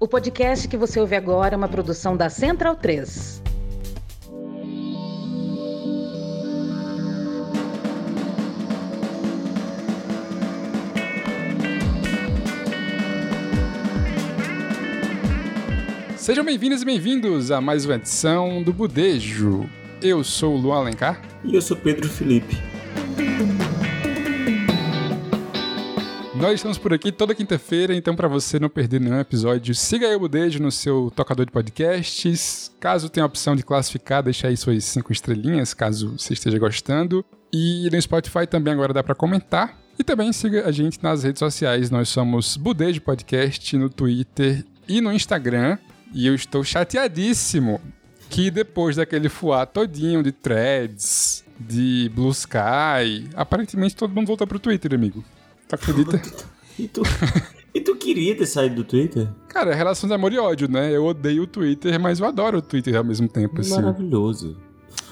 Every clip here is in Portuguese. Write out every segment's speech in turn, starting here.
O podcast que você ouve agora é uma produção da Central 3. Sejam bem-vindos e bem-vindos a mais uma edição do Budejo. Eu sou o Luan Alencar. E eu sou Pedro Felipe. Nós estamos por aqui toda quinta-feira, então para você não perder nenhum episódio, siga aí o Budejo no seu tocador de podcasts. Caso tenha a opção de classificar, deixa aí suas cinco estrelinhas, caso você esteja gostando. E no Spotify também agora dá para comentar. E também siga a gente nas redes sociais. Nós somos Budejo Podcast no Twitter e no Instagram. E eu estou chateadíssimo que depois daquele fuá todinho de threads, de Blue Sky, aparentemente todo mundo voltou pro Twitter, amigo. Tu acredita? e, tu, e tu queria ter saído do Twitter? Cara, é relação de amor e ódio, né? Eu odeio o Twitter, mas eu adoro o Twitter ao mesmo tempo, assim. Maravilhoso.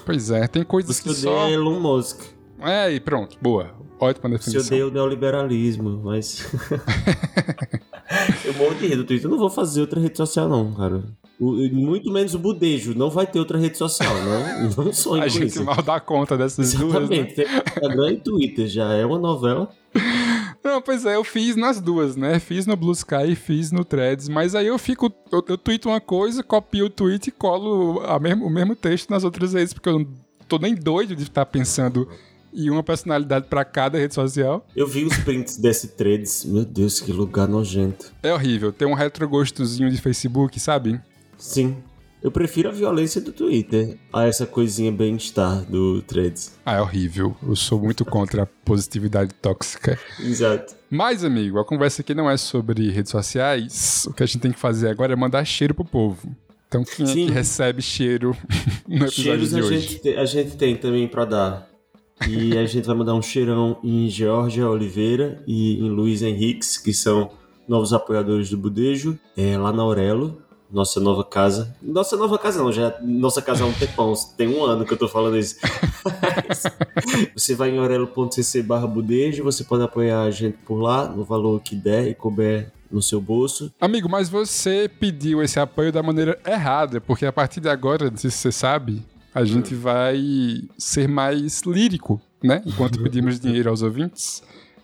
Pois é, tem coisas Você que só... Elon Musk. É, e pronto, boa. Ótima definição. odeia o neoliberalismo, mas... eu morro de rir do Twitter. Eu não vou fazer outra rede social, não, cara. O- muito menos o budejo. Não vai ter outra rede social, não. Não sonho A gente isso. mal dá conta dessas duas, né? Exatamente. Tem Instagram e Twitter. Já é uma novela. Não, pois é, eu fiz nas duas, né? Fiz no Blue Sky e fiz no Threads, mas aí eu fico. Eu, eu tweeto uma coisa, copio o tweet e colo mesmo, o mesmo texto nas outras redes, porque eu não tô nem doido de estar pensando em uma personalidade pra cada rede social. Eu vi os prints desse threads. Meu Deus, que lugar nojento. É horrível, tem um retrogostozinho de Facebook, sabe? Sim. Eu prefiro a violência do Twitter a essa coisinha bem-estar do threads. Ah, é horrível. Eu sou muito contra a positividade tóxica. Exato. Mas, amigo, a conversa aqui não é sobre redes sociais. O que a gente tem que fazer agora é mandar cheiro pro povo. Então, quem é Sim. que recebe cheiro no episódio Cheiros de a hoje? gente, te- a gente tem também pra dar. E a gente vai mandar um cheirão em Georgia Oliveira e em Luiz Henriques, que são novos apoiadores do Budejo, é, lá na Aurelo, nossa nova casa. Nossa nova casa não, já nossa casa há um tempão, tem um ano que eu tô falando isso. Você vai em aurelo.cc barra budejo, você pode apoiar a gente por lá, no valor que der e couber no seu bolso. Amigo, mas você pediu esse apoio da maneira errada, porque a partir de agora, não sei se você sabe, a gente vai ser mais lírico, né? Enquanto pedimos dinheiro aos ouvintes.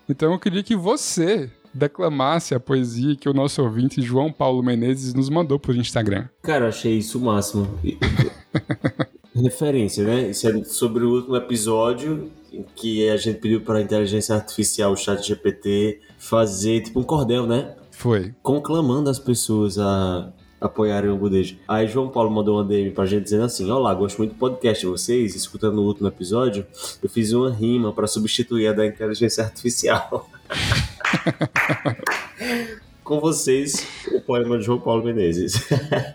Então eu queria que você declamasse a poesia que o nosso ouvinte João Paulo Menezes nos mandou por Instagram. Cara, achei isso o máximo. Referência, né? Isso é sobre o último episódio em que a gente pediu para a inteligência artificial, o chat GPT, fazer tipo um cordel, né? Foi. Conclamando as pessoas a apoiarem o Budejo. Aí João Paulo mandou uma DM pra gente dizendo assim: Olá, gosto muito do podcast de vocês. Escutando o último episódio, eu fiz uma rima para substituir a da inteligência artificial. Com vocês, o poema de João Paulo Menezes.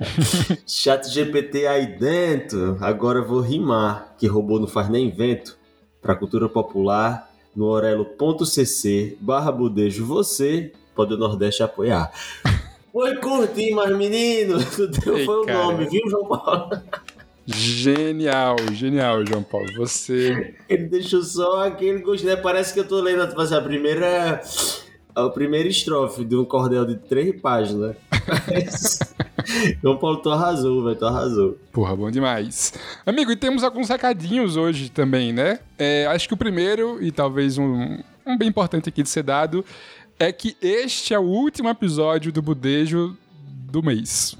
Chat GPT aí dentro, agora vou rimar, que robô não faz nem vento. Pra cultura popular, no orelo.cc barra budejo, você pode o Nordeste apoiar. Foi curtinho, mas menino, tu deu Ei, foi o cara. nome, viu, João Paulo? Genial, genial, João Paulo. Você. Ele deixou só aquele gostinho, né? Parece que eu tô lendo a primeira... A primeira estrofe de um cordel de três páginas. João Paulo, tu arrasou, velho, tu arrasou. Porra, bom demais. Amigo, e temos alguns recadinhos hoje também, né? É, acho que o primeiro, e talvez um, um bem importante aqui de ser dado, é que este é o último episódio do Budejo do mês.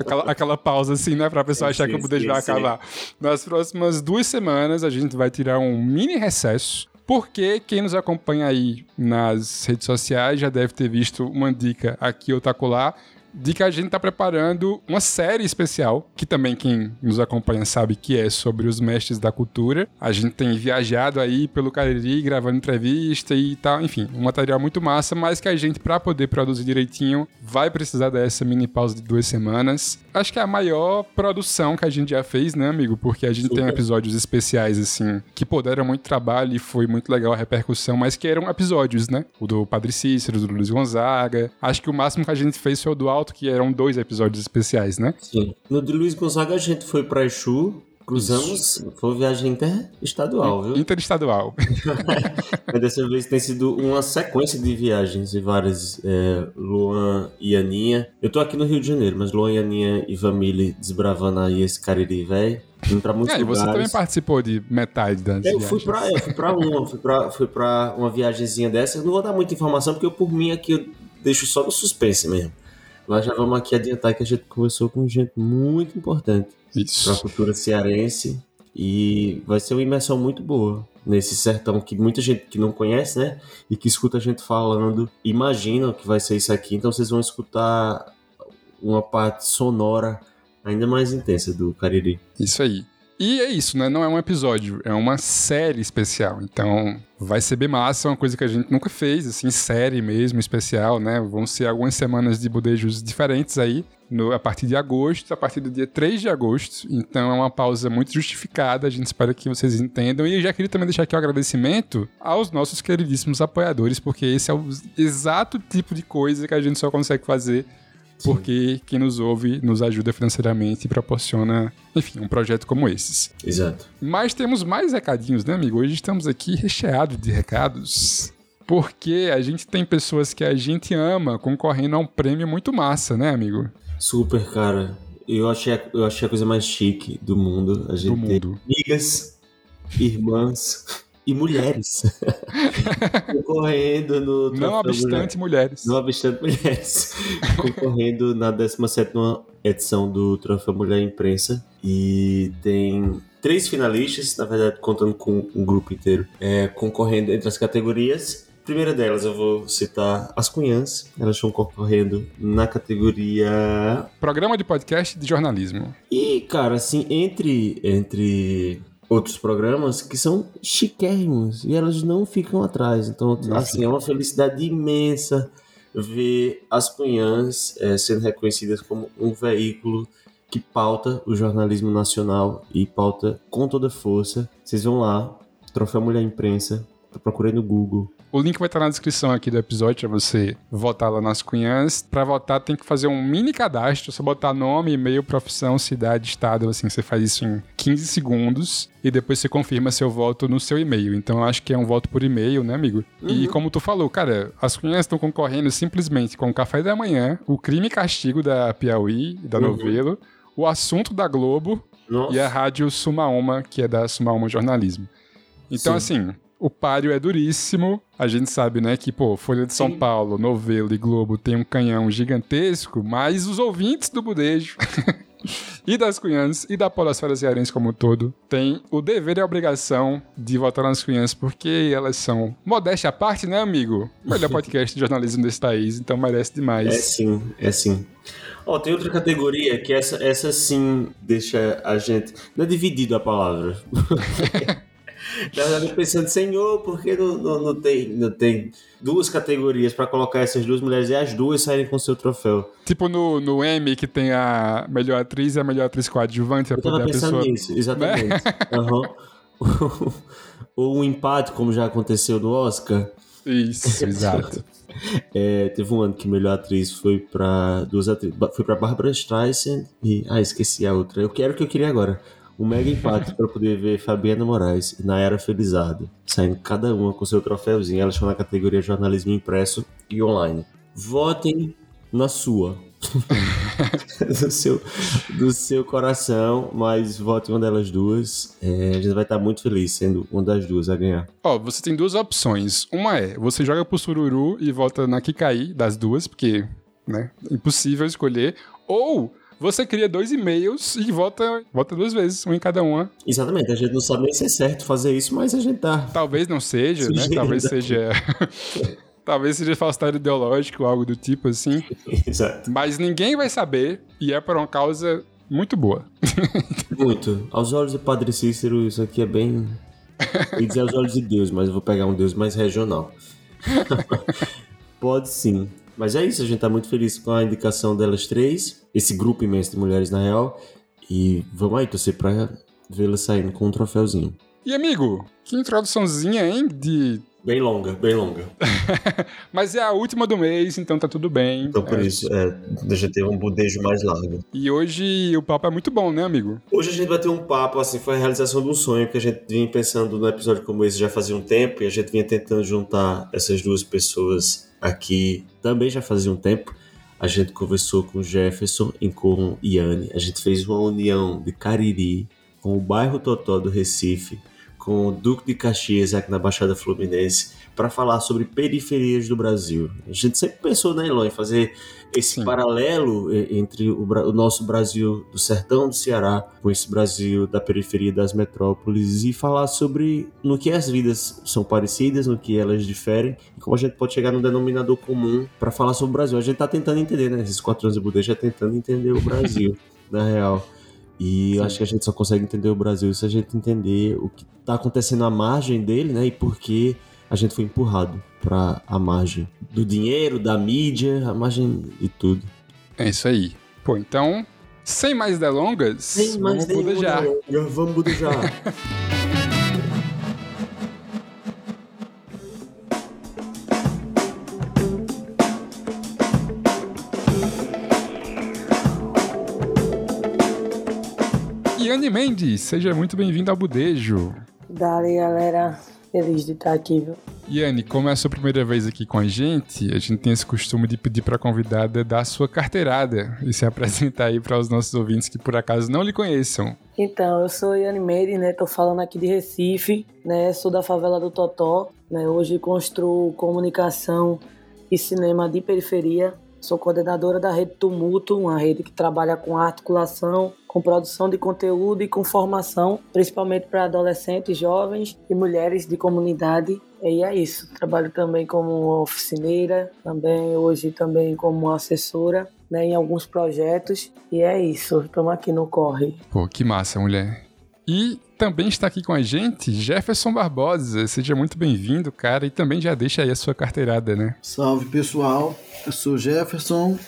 Aquela, aquela pausa assim, né? Pra pessoa achar Sim, que o Budejo vai acabar. Nas próximas duas semanas a gente vai tirar um mini recesso. Porque quem nos acompanha aí nas redes sociais já deve ter visto uma dica aqui ou tacolar de que a gente tá preparando uma série especial, que também quem nos acompanha sabe que é sobre os mestres da cultura. A gente tem viajado aí pelo Cariri, gravando entrevista e tal, enfim, um material muito massa, mas que a gente, para poder produzir direitinho, vai precisar dessa mini pausa de duas semanas. Acho que é a maior produção que a gente já fez, né, amigo? Porque a gente tem Super. episódios especiais, assim, que pô, deram muito trabalho e foi muito legal a repercussão, mas que eram episódios, né? O do Padre Cícero, do Luiz Gonzaga. Acho que o máximo que a gente fez foi o do Alto, que eram dois episódios especiais, né? Sim. No de Luiz Gonzaga a gente foi pra Exu Cruzamos, foi uma viagem interestadual, viu? Interestadual. Mas dessa vez tem sido uma sequência de viagens e várias. É, Luan e Aninha. Eu tô aqui no Rio de Janeiro, mas Luan e Aninha e Família desbravando aí esse Cariri velho. Indo pra muitos É, e você lugares. também participou de metade das Eu fui viagens. pra, eu fui pra uma, fui pra, fui pra uma viagemzinha dessa. Eu não vou dar muita informação, porque eu, por mim aqui eu deixo só no suspense mesmo. Mas já vamos aqui adiantar que a gente conversou com gente muito importante para a cultura cearense e vai ser uma imersão muito boa nesse sertão que muita gente que não conhece, né? E que escuta a gente falando, imagina que vai ser isso aqui. Então vocês vão escutar uma parte sonora ainda mais intensa do Cariri. Isso aí. E é isso, né? Não é um episódio, é uma série especial. Então, vai ser bem massa, é uma coisa que a gente nunca fez, assim, série mesmo, especial, né? Vão ser algumas semanas de bodejos diferentes aí, no- a partir de agosto, a partir do dia 3 de agosto. Então, é uma pausa muito justificada, a gente espera que vocês entendam. E eu já queria também deixar aqui o agradecimento aos nossos queridíssimos apoiadores, porque esse é o exato tipo de coisa que a gente só consegue fazer porque quem nos ouve nos ajuda financeiramente e proporciona, enfim, um projeto como esses. Exato. Mas temos mais recadinhos, né, amigo? Hoje estamos aqui recheados de recados. Porque a gente tem pessoas que a gente ama concorrendo a um prêmio muito massa, né, amigo? Super, cara. Eu achei, eu achei a coisa mais chique do mundo. A gente Do tem mundo. amigas, irmãs e mulheres concorrendo no Não obstante, mulheres. Não obstante mulheres, concorrendo na 17 edição do Troféu Mulher Imprensa. E tem três finalistas, na verdade, contando com um grupo inteiro, é, concorrendo entre as categorias. Primeira delas eu vou citar as Cunhãs. Elas estão concorrendo na categoria Programa de podcast de jornalismo. e, cara, assim, entre, entre outros programas que são chiquérrimos e elas não ficam atrás. Então, assim, é uma felicidade imensa ver as Cunhãs eh, sendo reconhecidas como um veículo que pauta o jornalismo nacional e pauta com toda força. Vocês vão lá, Troféu Mulher Imprensa, procurei no Google. O link vai estar na descrição aqui do episódio para você votar lá nas cunhãs. Para votar tem que fazer um mini cadastro, só botar nome, e-mail, profissão, cidade, estado, assim, você faz isso em 15 segundos e depois você confirma seu voto no seu e-mail. Então eu acho que é um voto por e-mail, né, amigo? E como tu falou, cara, as cunhãs estão concorrendo simplesmente com o café da manhã, o crime e castigo da Piauí, da Uhum. Novelo, o assunto da Globo Nossa, e a rádio Sumaoma, que é da Sumaoma Jornalismo. Então, assim, o páreo é duríssimo. A gente sabe, né, que, pô, Folha de São Sim. Paulo, Novelo e Globo tem um canhão gigantesco, mas os ouvintes do Budejo e das Cunhãs e da Polosfera Cearense como um todo têm o dever e a obrigação de votar nas Cunhãs, porque elas são, modéstia à parte, né, amigo? O melhor podcast de jornalismo desse país, então merece demais. É sim, é sim. Ó, tem outra categoria que essa, essa sim deixa a gente. Não é dividido a palavra. Na verdade, pensando, senhor, por que não, não, não tem, não tem duas categorias pra colocar essas duas mulheres e as duas saírem com seu troféu? Tipo no, no M, que tem a melhor atriz e a melhor atriz coadjuvante, pra Eu tava pensando pessoa... nisso, exatamente. Aham. Ou um empate, como já aconteceu no Oscar. Isso, exato. É, teve um ano que melhor atriz foi pra duas atrizes. Foi pra Barbara Streisand e. Ah, esqueci a outra. Eu quero o que eu queria agora. Um mega empate pra poder ver Fabiana Moraes e Nayara Felizardo. Saindo cada uma com seu troféuzinho. Elas estão na categoria jornalismo impresso e online. Votem na sua. do, seu, do seu coração, mas vote uma delas duas. É, a gente vai estar muito feliz sendo uma das duas a ganhar. Ó, você tem duas opções. Uma é, você joga pro Sururu e volta na Kikai das duas, porque, né, impossível escolher. Ou você cria dois e-mails e volta, volta duas vezes, um em cada uma. Exatamente, a gente não sabe nem se é certo fazer isso, mas a gente tá Talvez não seja, né? Sugerindo. Talvez seja... Talvez seja falsidade ideológico, algo do tipo assim. Exato. Mas ninguém vai saber e é por uma causa muito boa. Muito. Aos olhos do Padre Cícero, isso aqui é bem. Ia dizer aos olhos de Deus, mas eu vou pegar um Deus mais regional. Pode sim. Mas é isso, a gente tá muito feliz com a indicação delas três, esse grupo imenso de mulheres na real. E vamos aí torcer pra vê-las saindo com um troféuzinho. E amigo, que introduçãozinha, hein? De bem longa, bem longa. Mas é a última do mês, então tá tudo bem. Então por é. isso, é, eu ter um budejo mais largo. E hoje o papo é muito bom, né, amigo? Hoje a gente vai ter um papo, assim, foi a realização de um sonho que a gente vinha pensando no episódio como esse já fazia um tempo e a gente vinha tentando juntar essas duas pessoas aqui também já fazia um tempo. A gente conversou com Jefferson e com Iane. A gente fez uma união de Cariri com o bairro Totó do Recife, com o Duque de Caxias aqui na Baixada Fluminense, para falar sobre periferias do Brasil. A gente sempre pensou, né, Elon, em fazer esse Sim. paralelo eh, entre o, o nosso Brasil do sertão do Ceará com esse Brasil da periferia das metrópoles e falar sobre no que as vidas são parecidas, no que elas diferem e como a gente pode chegar num denominador comum para falar sobre o Brasil. A gente tá tentando entender, né? Esses quatro anos de já tentando entender o Brasil, na real. E eu acho que a gente só consegue entender o Brasil se a gente entender o que tá acontecendo à margem dele, né? E por que a gente foi empurrado para a margem do dinheiro, da mídia, a margem de tudo. É isso aí. Pô, então, sem mais delongas, vamos budejar. delonga, Vamos budejar. Iane Mendes, seja muito bem-vindo ao Budejo. Dali, galera. Feliz de estar aqui, viu? Iane, como é a sua primeira vez aqui com a gente, a gente tem esse costume de pedir para a convidada dar a sua carteirada e se apresentar aí para os nossos ouvintes que por acaso não lhe conheçam. Então, eu sou Iane Meire, né? Tô falando aqui de Recife, né? Sou da favela do Totó, né? Hoje construo comunicação e cinema de periferia. Sou coordenadora da Rede Tumulto, uma rede que trabalha com articulação, com produção de conteúdo e com formação, principalmente para adolescentes, jovens e mulheres de comunidade. E é isso. Trabalho também como oficineira, também hoje também como assessora, né, em alguns projetos. E é isso. Estamos aqui no corre. Pô, que massa, mulher. E também está aqui com a gente Jefferson Barbosa. Seja muito bem-vindo, cara, e também já deixa aí a sua carteirada, né? Salve pessoal, eu sou Jefferson,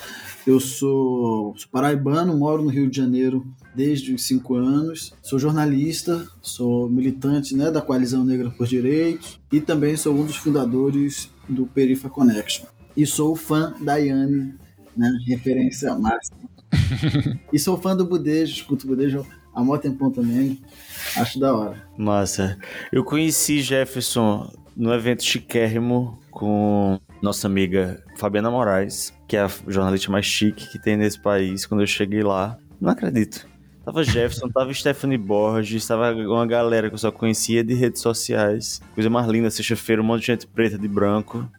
eu sou, sou paraibano, moro no Rio de Janeiro desde os 5 anos, sou jornalista, sou militante né, da Coalizão Negra por Direitos e também sou um dos fundadores do Perifa Connection. E sou fã da Yane, né, referência máxima. e sou fã do Budejo, escuto o Budejo há mó tempão também, acho da hora. Massa. Eu conheci Jefferson no evento chiquérrimo com nossa amiga Fabiana Moraes, que é a jornalista mais chique que tem nesse país. Quando eu cheguei lá, não acredito. Tava Jefferson, tava Stephanie Borges, tava uma galera que eu só conhecia de redes sociais. Coisa mais linda, sexta-feira, um monte de gente preta de branco.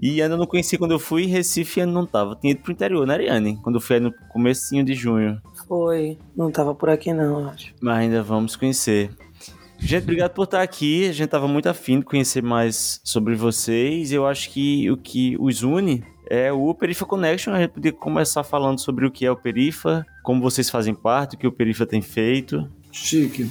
E ainda não conheci quando eu fui em Recife ainda não tava. Tinha ido pro interior, né, Ariane? Quando eu fui aí no comecinho de junho. Foi. Não tava por aqui não, eu acho. Mas ainda vamos conhecer. Gente, obrigado por estar aqui. A gente tava muito afim de conhecer mais sobre vocês. Eu acho que o que os une é o Perifa Connection. A gente podia começar falando sobre o que é o Perifa, como vocês fazem parte, o que o Perifa tem feito. Chique.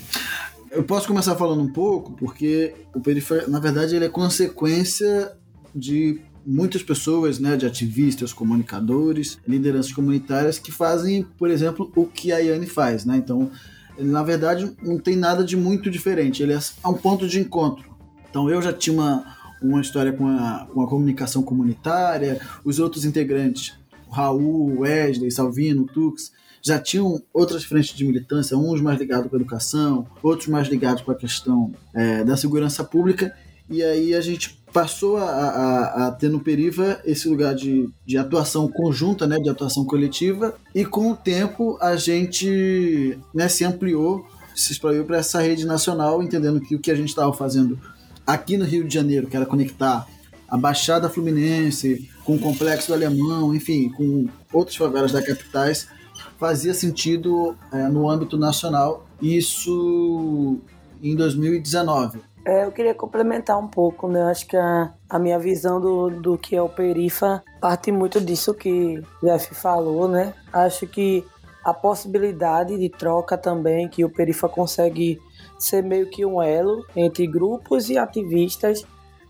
Eu posso começar falando um pouco, porque o Perifa, na verdade, ele é consequência de muitas pessoas, né, de ativistas, comunicadores, lideranças comunitárias que fazem, por exemplo, o que a Yane faz, né? Então, ele, na verdade, não tem nada de muito diferente. Ele é um ponto de encontro. Então, eu já tinha uma, uma história com a, com a comunicação comunitária, os outros integrantes, o Raul, Wesley, Salvino, Tux, já tinham outras frentes de militância, uns mais ligados com a educação, outros mais ligados com a questão é, da segurança pública, e aí a gente passou a, a, a, ter no Periva esse lugar de, de atuação conjunta, né, de atuação coletiva, e com o tempo a gente né, se ampliou, se espalhou para essa rede nacional, entendendo que o que a gente estava fazendo aqui no Rio de Janeiro, que era conectar a Baixada Fluminense com o Complexo do Alemão, enfim, com outras favelas da capitais, fazia sentido é, no âmbito nacional, isso em 2019. É, eu queria complementar um pouco, né? Acho que a, a minha visão do, do que é o Perifa parte muito disso que o Jeff falou, né? Acho que a possibilidade de troca também, que o Perifa consegue ser meio que um elo entre grupos e ativistas,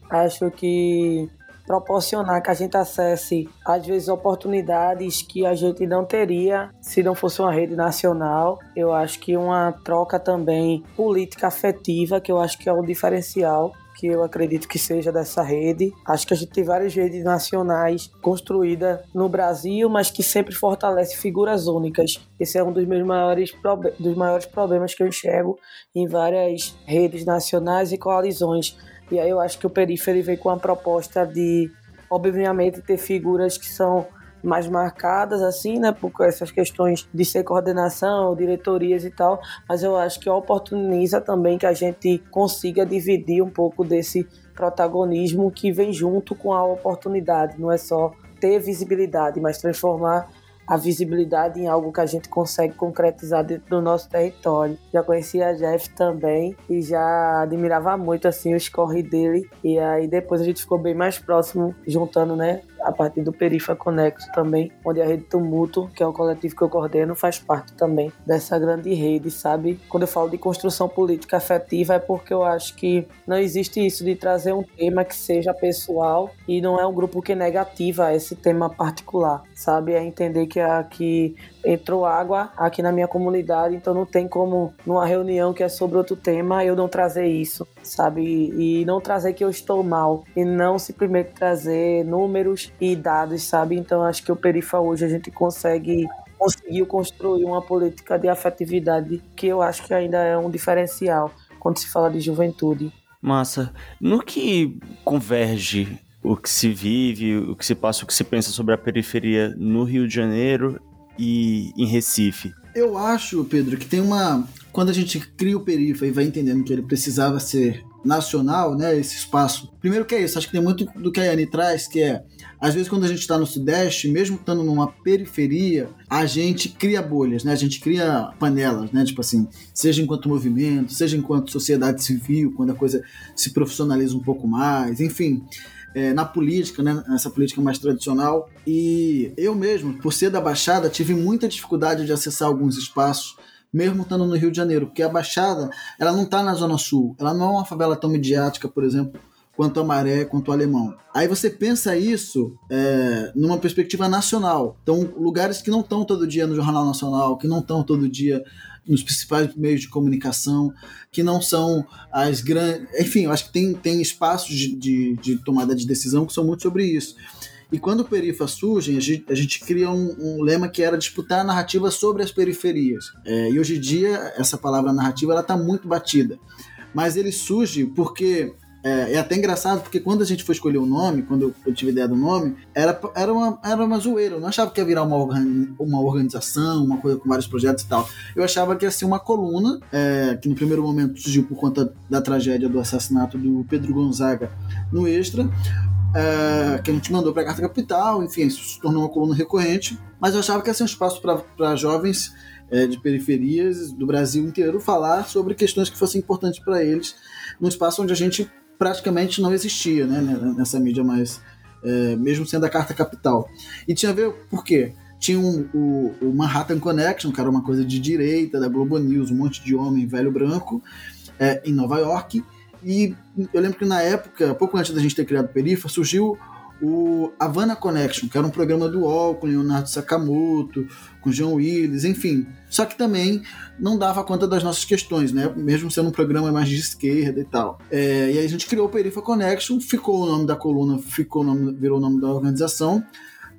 acho que proporcionar que a gente acesse, às vezes, oportunidades que a gente não teria se não fosse uma rede nacional. Eu acho que uma troca também política afetiva, que eu acho que é o diferencial que eu acredito que seja dessa rede. Acho que a gente tem várias redes nacionais construídas no Brasil, mas que sempre fortalece figuras únicas. Esse é um dos meus maiores, dos maiores problemas que eu enxergo em várias redes nacionais e coalizões. E aí eu acho que o Perífero veio com a proposta de, obviamente, ter figuras que são mais marcadas, assim, né, por essas questões de ser coordenação, diretorias e tal, mas eu acho que oportuniza também que a gente consiga dividir um pouco desse protagonismo que vem junto com a oportunidade, não é só ter visibilidade, mas transformar a visibilidade em algo que a gente consegue concretizar dentro do nosso território. Já conhecia a Jeff também e já admirava muito assim o score dele e aí depois a gente ficou bem mais próximo juntando, né, a partir do Perifa Conexo também, onde a Rede Tumulto, que é o coletivo que eu coordeno, faz parte também dessa grande rede, sabe? Quando eu falo de construção política afetiva é porque eu acho que não existe isso de trazer um tema que seja pessoal e não é um grupo que negativa esse tema particular, sabe? É entender que aqui entrou água aqui na minha comunidade, então não tem como numa reunião que é sobre outro tema eu não trazer isso, sabe? E não trazer que eu estou mal e não simplesmente trazer números e dados, sabe? Então acho que o Perifa hoje a gente consegue conseguiu construir uma política de afetividade que eu acho que ainda é um diferencial quando se fala de juventude. Massa. No que converge o que se vive, o que se passa, o que se pensa sobre a periferia no Rio de Janeiro e em Recife? Eu acho, Pedro, que tem uma. Quando a gente cria o Perifa e vai entendendo que ele precisava ser nacional, né? Esse espaço. Primeiro que é isso, acho que tem muito do que a Yane traz, que é às vezes quando a gente está no Sudeste, mesmo estando numa periferia, a gente cria bolhas, né? A gente cria panelas, né? Tipo assim, seja enquanto movimento, seja enquanto sociedade civil, quando a coisa se profissionaliza um pouco mais, enfim é, na política, né, nessa política mais tradicional. E eu mesmo, por ser da Baixada, tive muita dificuldade de acessar alguns espaços, mesmo estando no Rio de Janeiro, porque a Baixada ela não está na Zona Sul, ela não é uma favela tão midiática, por exemplo, quanto a Maré, quanto o Alemão. Aí você pensa isso é, numa perspectiva nacional. Então, lugares que não estão todo dia no Jornal Nacional, que não estão todo dia nos principais meios de comunicação, que não são as grandes. Enfim, eu acho que tem, tem espaços de, de, de, tomada de decisão que são muito sobre isso. E quando o Perifa surge, a gente, a gente cria um, um, lema que era disputar a narrativa sobre as periferias. É, e hoje em dia, essa palavra narrativa está muito batida. Mas ele surge porque é, é, até engraçado porque quando a gente foi escolher o nome, quando eu, tive ideia do nome, era, era, uma, era uma zoeira. Eu não achava que ia virar uma, organi uma organização, uma coisa com vários projetos e tal. Eu achava que ia ser uma coluna, é, que no primeiro momento surgiu por conta da tragédia do assassinato do Pedro Gonzaga no Extra. É, que a gente mandou para a Carta Capital, enfim, isso se tornou uma coluna recorrente. Mas eu achava que ia ser um espaço para jovens é, de periferias do Brasil inteiro falar sobre questões que fossem importantes para eles, num espaço onde a gente praticamente não existia né, né, nessa mídia mais. É, mesmo sendo a carta capital. E tinha a ver por quê? Tinha um, o, o, Manhattan Connection, que era uma coisa de direita, da Globo News, um monte de homem velho branco, é, em Nova York. E eu lembro que na época, pouco antes da gente ter criado o Perifa, surgiu o Havana Connection, que era um programa do UOL com Leonardo Sakamoto, com John Willis, enfim. Só que também não dava conta das nossas questões, né? Mesmo sendo um programa mais de esquerda e tal. É, e aí a gente criou o Perifa Connection, ficou o nome da coluna, ficou o nome, virou o nome da organização,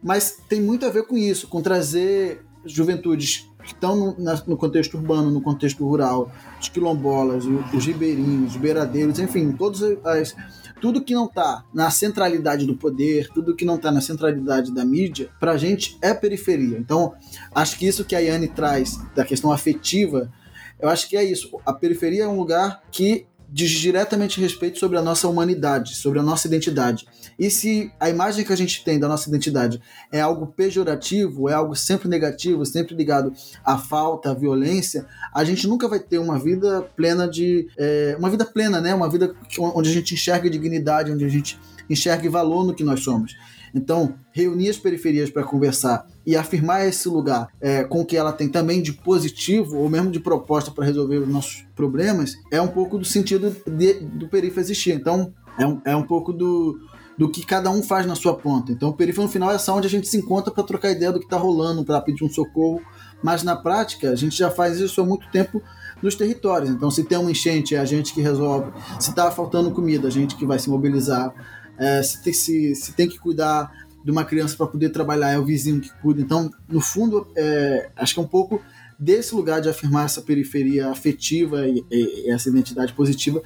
mas tem muito a ver com isso, com trazer juventudes que estão no, no, contexto urbano, no contexto rural, os quilombolas, os, os ribeirinhos, os beiradeiros, enfim, todas as tudo que não está na centralidade do poder, tudo que não está na centralidade da mídia, para a gente é periferia. Então, acho que isso que a Yane traz da questão afetiva, eu acho que é isso. A periferia é um lugar que diz diretamente respeito sobre a nossa humanidade, sobre a nossa identidade. E se a imagem que a gente tem da nossa identidade é algo pejorativo, é algo sempre negativo, sempre ligado à falta, à violência, a gente nunca vai ter uma vida plena de. É, uma vida plena, né? Uma vida onde a gente enxerga dignidade, onde a gente enxerga valor no que nós somos. Então, reunir as periferias para conversar e afirmar esse lugar é, com o que ela tem também de positivo, ou mesmo de proposta para resolver os nossos problemas, é um pouco do sentido de, do perifa existir. Então, é um, é um pouco do, do que cada um faz na sua ponta. Então, o periferia no final é essa onde a gente se encontra para trocar ideia do que está rolando, para pedir um socorro. Mas na prática, a gente já faz isso há muito tempo nos territórios. Então, se tem uma enchente, é a gente que resolve. Se está faltando comida, a gente que vai se mobilizar. É, se, tem, se, se tem que cuidar de uma criança para poder trabalhar, é o vizinho que cuida. Então, no fundo, é, acho que é um pouco desse lugar de afirmar essa periferia afetiva e, e, e essa identidade positiva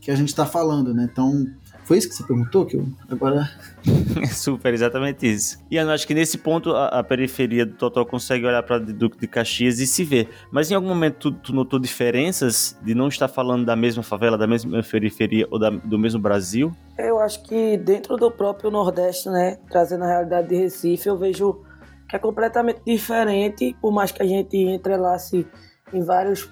que a gente está falando, né? Então, foi isso que você perguntou? Que eu agora. Super, exatamente isso. E eu acho que nesse ponto a, a periferia do Totó consegue olhar para Duque de Caxias e se ver. Mas em algum momento tu, tu, notou diferenças de não estar falando da mesma favela, da mesma periferia ou da, do mesmo Brasil? Eu acho que dentro do próprio Nordeste, né, trazendo a realidade de Recife, eu vejo que é completamente diferente, por mais que a gente entrelace em vários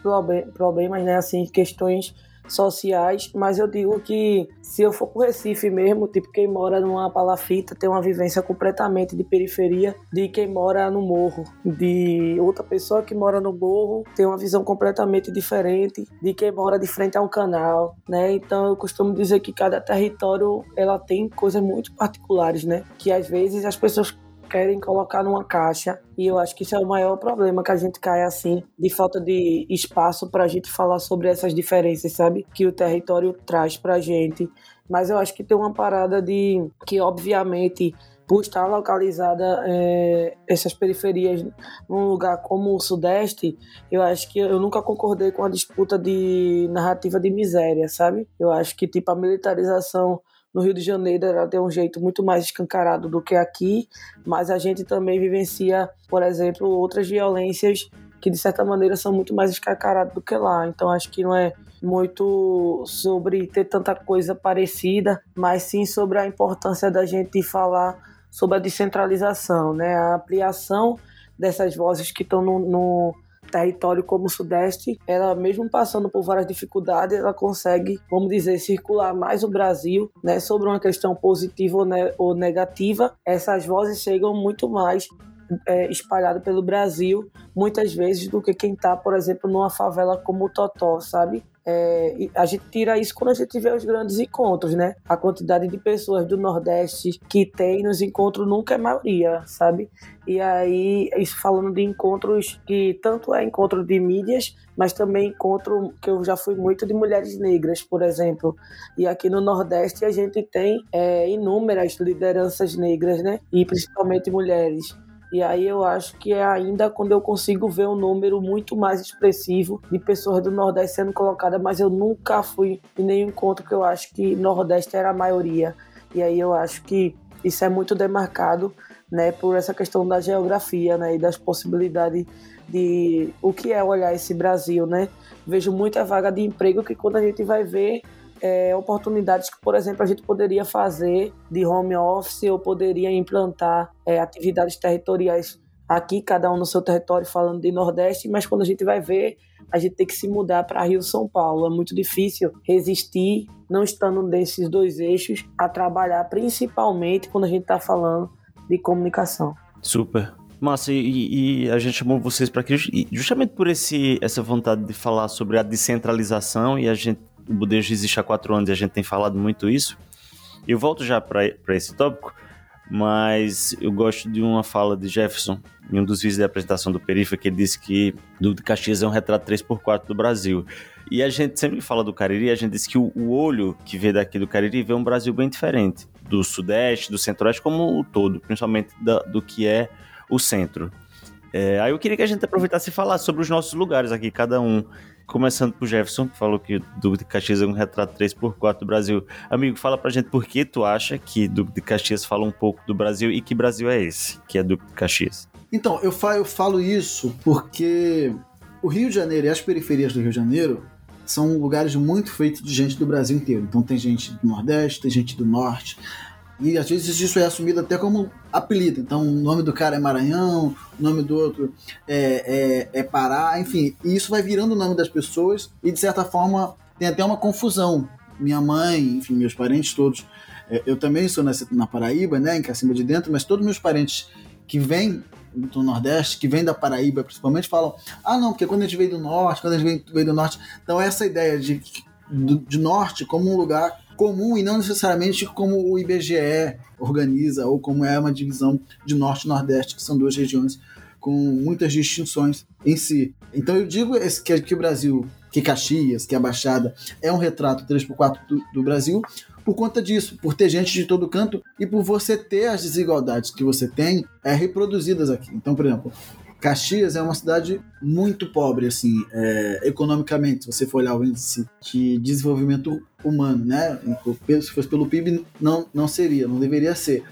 problemas, né, assim, questões sociais, mas eu digo que se eu for pro Recife mesmo, tipo, quem mora numa palafita tem uma vivência completamente de periferia de quem mora no morro, de outra pessoa que mora no morro tem uma visão completamente diferente de quem mora de frente a um canal, né? Então eu costumo dizer que cada território ela tem coisas muito particulares, né? Que às vezes as pessoas querem colocar numa caixa. E eu acho que isso é o maior problema que a gente cai assim, de falta de espaço para a gente falar sobre essas diferenças, sabe? Que o território traz para a gente. Mas eu acho que tem uma parada de que, obviamente, por estar localizada é, essas periferias num lugar como o Sudeste, eu acho que eu nunca concordei com a disputa de narrativa de miséria, sabe? Eu acho que tipo a militarização no Rio de Janeiro ela tem um jeito muito mais escancarado do que aqui, mas a gente também vivencia, por exemplo, outras violências que de certa maneira são muito mais escancaradas do que lá. Então acho que não é muito sobre ter tanta coisa parecida, mas sim sobre a importância da gente falar sobre a descentralização, né? A ampliação dessas vozes que estão no, no território como o Sudeste, ela mesmo passando por várias dificuldades, ela consegue, vamos dizer, circular mais o Brasil, né, sobre uma questão positiva ou, ne ou negativa. Essas vozes chegam muito mais é, espalhado pelo Brasil, muitas vezes, do que quem está, por exemplo, numa favela como o Totó, sabe? É, a gente tira isso quando a gente vê os grandes encontros, né? A quantidade de pessoas do Nordeste que tem nos encontros nunca é maioria, sabe? E aí, isso falando de encontros que tanto é encontro de mídias, mas também encontro que eu já fui muito de mulheres negras, por exemplo. E aqui no Nordeste a gente tem é, inúmeras lideranças negras, né? E principalmente mulheres. E aí eu acho que é ainda quando eu consigo ver um número muito mais expressivo de pessoas do Nordeste sendo colocadas, mas eu nunca fui em nenhum encontro que eu acho que Nordeste era a maioria. E aí eu acho que isso é muito demarcado, né, por essa questão da geografia, né, e das possibilidades de o que é olhar esse Brasil, né? Vejo muita vaga de emprego que quando a gente vai ver é, oportunidades que, por exemplo, a gente poderia fazer de home office ou poderia implantar é, atividades territoriais aqui, cada um no seu território, falando de Nordeste, mas quando a gente vai ver, a gente tem que se mudar para Rio São Paulo. É muito difícil resistir, não estando nesses dois eixos, a trabalhar principalmente quando a gente está falando de comunicação. Super. Massa, e, e, a gente chamou vocês para aqui justamente por esse, essa vontade de falar sobre a descentralização e a gente o Budejo existe há quatro anos e a gente tem falado muito isso. Eu volto já para esse tópico, mas eu gosto de uma fala de Jefferson em um dos vídeos de apresentação do Perifa, que ele disse que do de Caxias é um retrato 3x4 do Brasil. E a gente sempre fala do Cariri, a gente diz que o, o olho que vê daqui do Cariri vê um Brasil bem diferente do Sudeste, do Centro-Oeste, como o todo, principalmente da, do que é o centro. É, aí eu queria que a gente aproveitasse e falasse sobre os nossos lugares aqui, cada um. Começando por Jefferson, que falou que Duque de Caxias é um retrato 3x4 do Brasil. Amigo, fala pra gente por que tu acha que Duque de Caxias fala um pouco do Brasil e que Brasil é esse, que é Duque de Caxias? Então, eu falo, eu falo isso porque o Rio de Janeiro e as periferias do Rio de Janeiro são lugares muito feitos de gente do Brasil inteiro. Então tem gente do Nordeste, tem gente do Norte, e às vezes isso é assumido até como apelido. Então, o nome do cara é Maranhão, o nome do outro é, é, é Pará, enfim. E isso vai virando o nome das pessoas e, de certa forma, tem até uma confusão. Minha mãe, enfim, meus parentes todos. É, eu também sou nessa, na Paraíba, né, em Cacimba de Dentro, mas todos meus parentes que vêm do Nordeste, que vêm da Paraíba principalmente, falam: ah, não, porque quando a gente veio do Norte, quando a gente veio, veio do Norte. Então, essa ideia de, de, de Norte como um lugar comum e não necessariamente como o IBGE organiza ou como é uma divisão de Norte e Nordeste, que são duas regiões com muitas distinções em si. Então eu digo que, que o Brasil, que Caxias, que a Baixada, é um retrato 3x4 do, do Brasil, por conta disso, por ter gente de todo canto e por você ter as desigualdades que você tem é, reproduzidas aqui. Então, por exemplo, Caxias é uma cidade muito pobre, assim, é, economicamente, se você for olhar o índice de desenvolvimento humano, né? Se fosse pelo PIB, não, não seria, não deveria ser.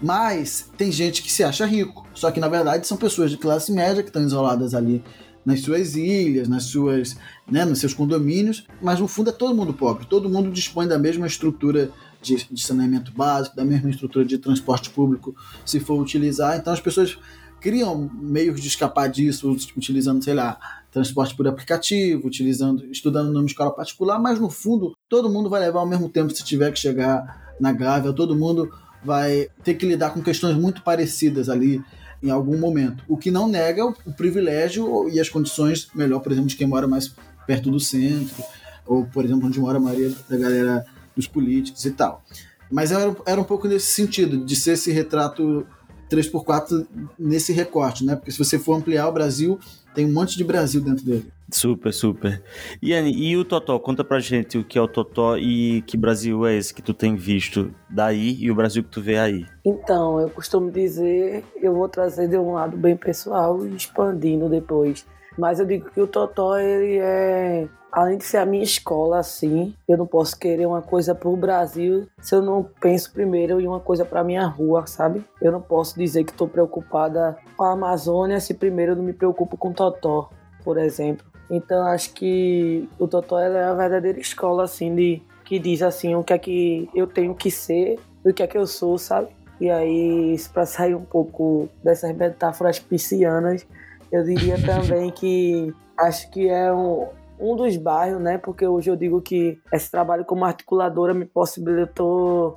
Mas tem gente que se acha rico, só que na verdade são pessoas de classe média que estão isoladas ali nas suas ilhas, nas suas, né, nos seus condomínios, mas no fundo é todo mundo pobre, todo mundo dispõe da mesma estrutura de, de saneamento básico, da mesma estrutura de transporte público, se for utilizar. Então as pessoas criam meios de escapar disso, utilizando, sei lá, transporte por aplicativo, utilizando, estudando numa escola particular, mas no fundo todo mundo vai levar ao mesmo tempo se tiver que chegar na Gávea, todo mundo vai ter que lidar com questões muito parecidas ali em algum momento. O que não nega o privilégio e as condições, melhor, por exemplo, de quem mora mais perto do centro, ou, por exemplo, onde mora a maioria da galera dos políticos e tal. Mas era, era um pouco nesse sentido, de ser esse retrato 3x4 nesse recorte, né? Porque se você for ampliar o Brasil, tem um monte de Brasil dentro dele. Super, super. Iane, e o Totó? Conta pra gente o que é o Totó e que Brasil é esse que tu tem visto daí e o Brasil que tu vê aí. Então, eu costumo dizer, eu vou trazer de um lado bem pessoal e expandindo depois. Mas eu digo que o Totó, ele é além de ser a minha escola, assim, eu não posso querer uma coisa para o Brasil se eu não penso primeiro em uma coisa para minha rua, sabe? Eu não posso dizer que estou preocupada com a Amazônia se primeiro eu não me preocupo com o Totó, por exemplo. Então acho que o Totó é a verdadeira escola, assim, de que diz assim o que é que eu tenho que ser e o que é que eu sou, sabe? E aí, para sair um pouco dessas metáforas piscianas, eu diria também que acho que é um, um dos bairros, né? Porque hoje eu digo que esse trabalho como articuladora me possibilitou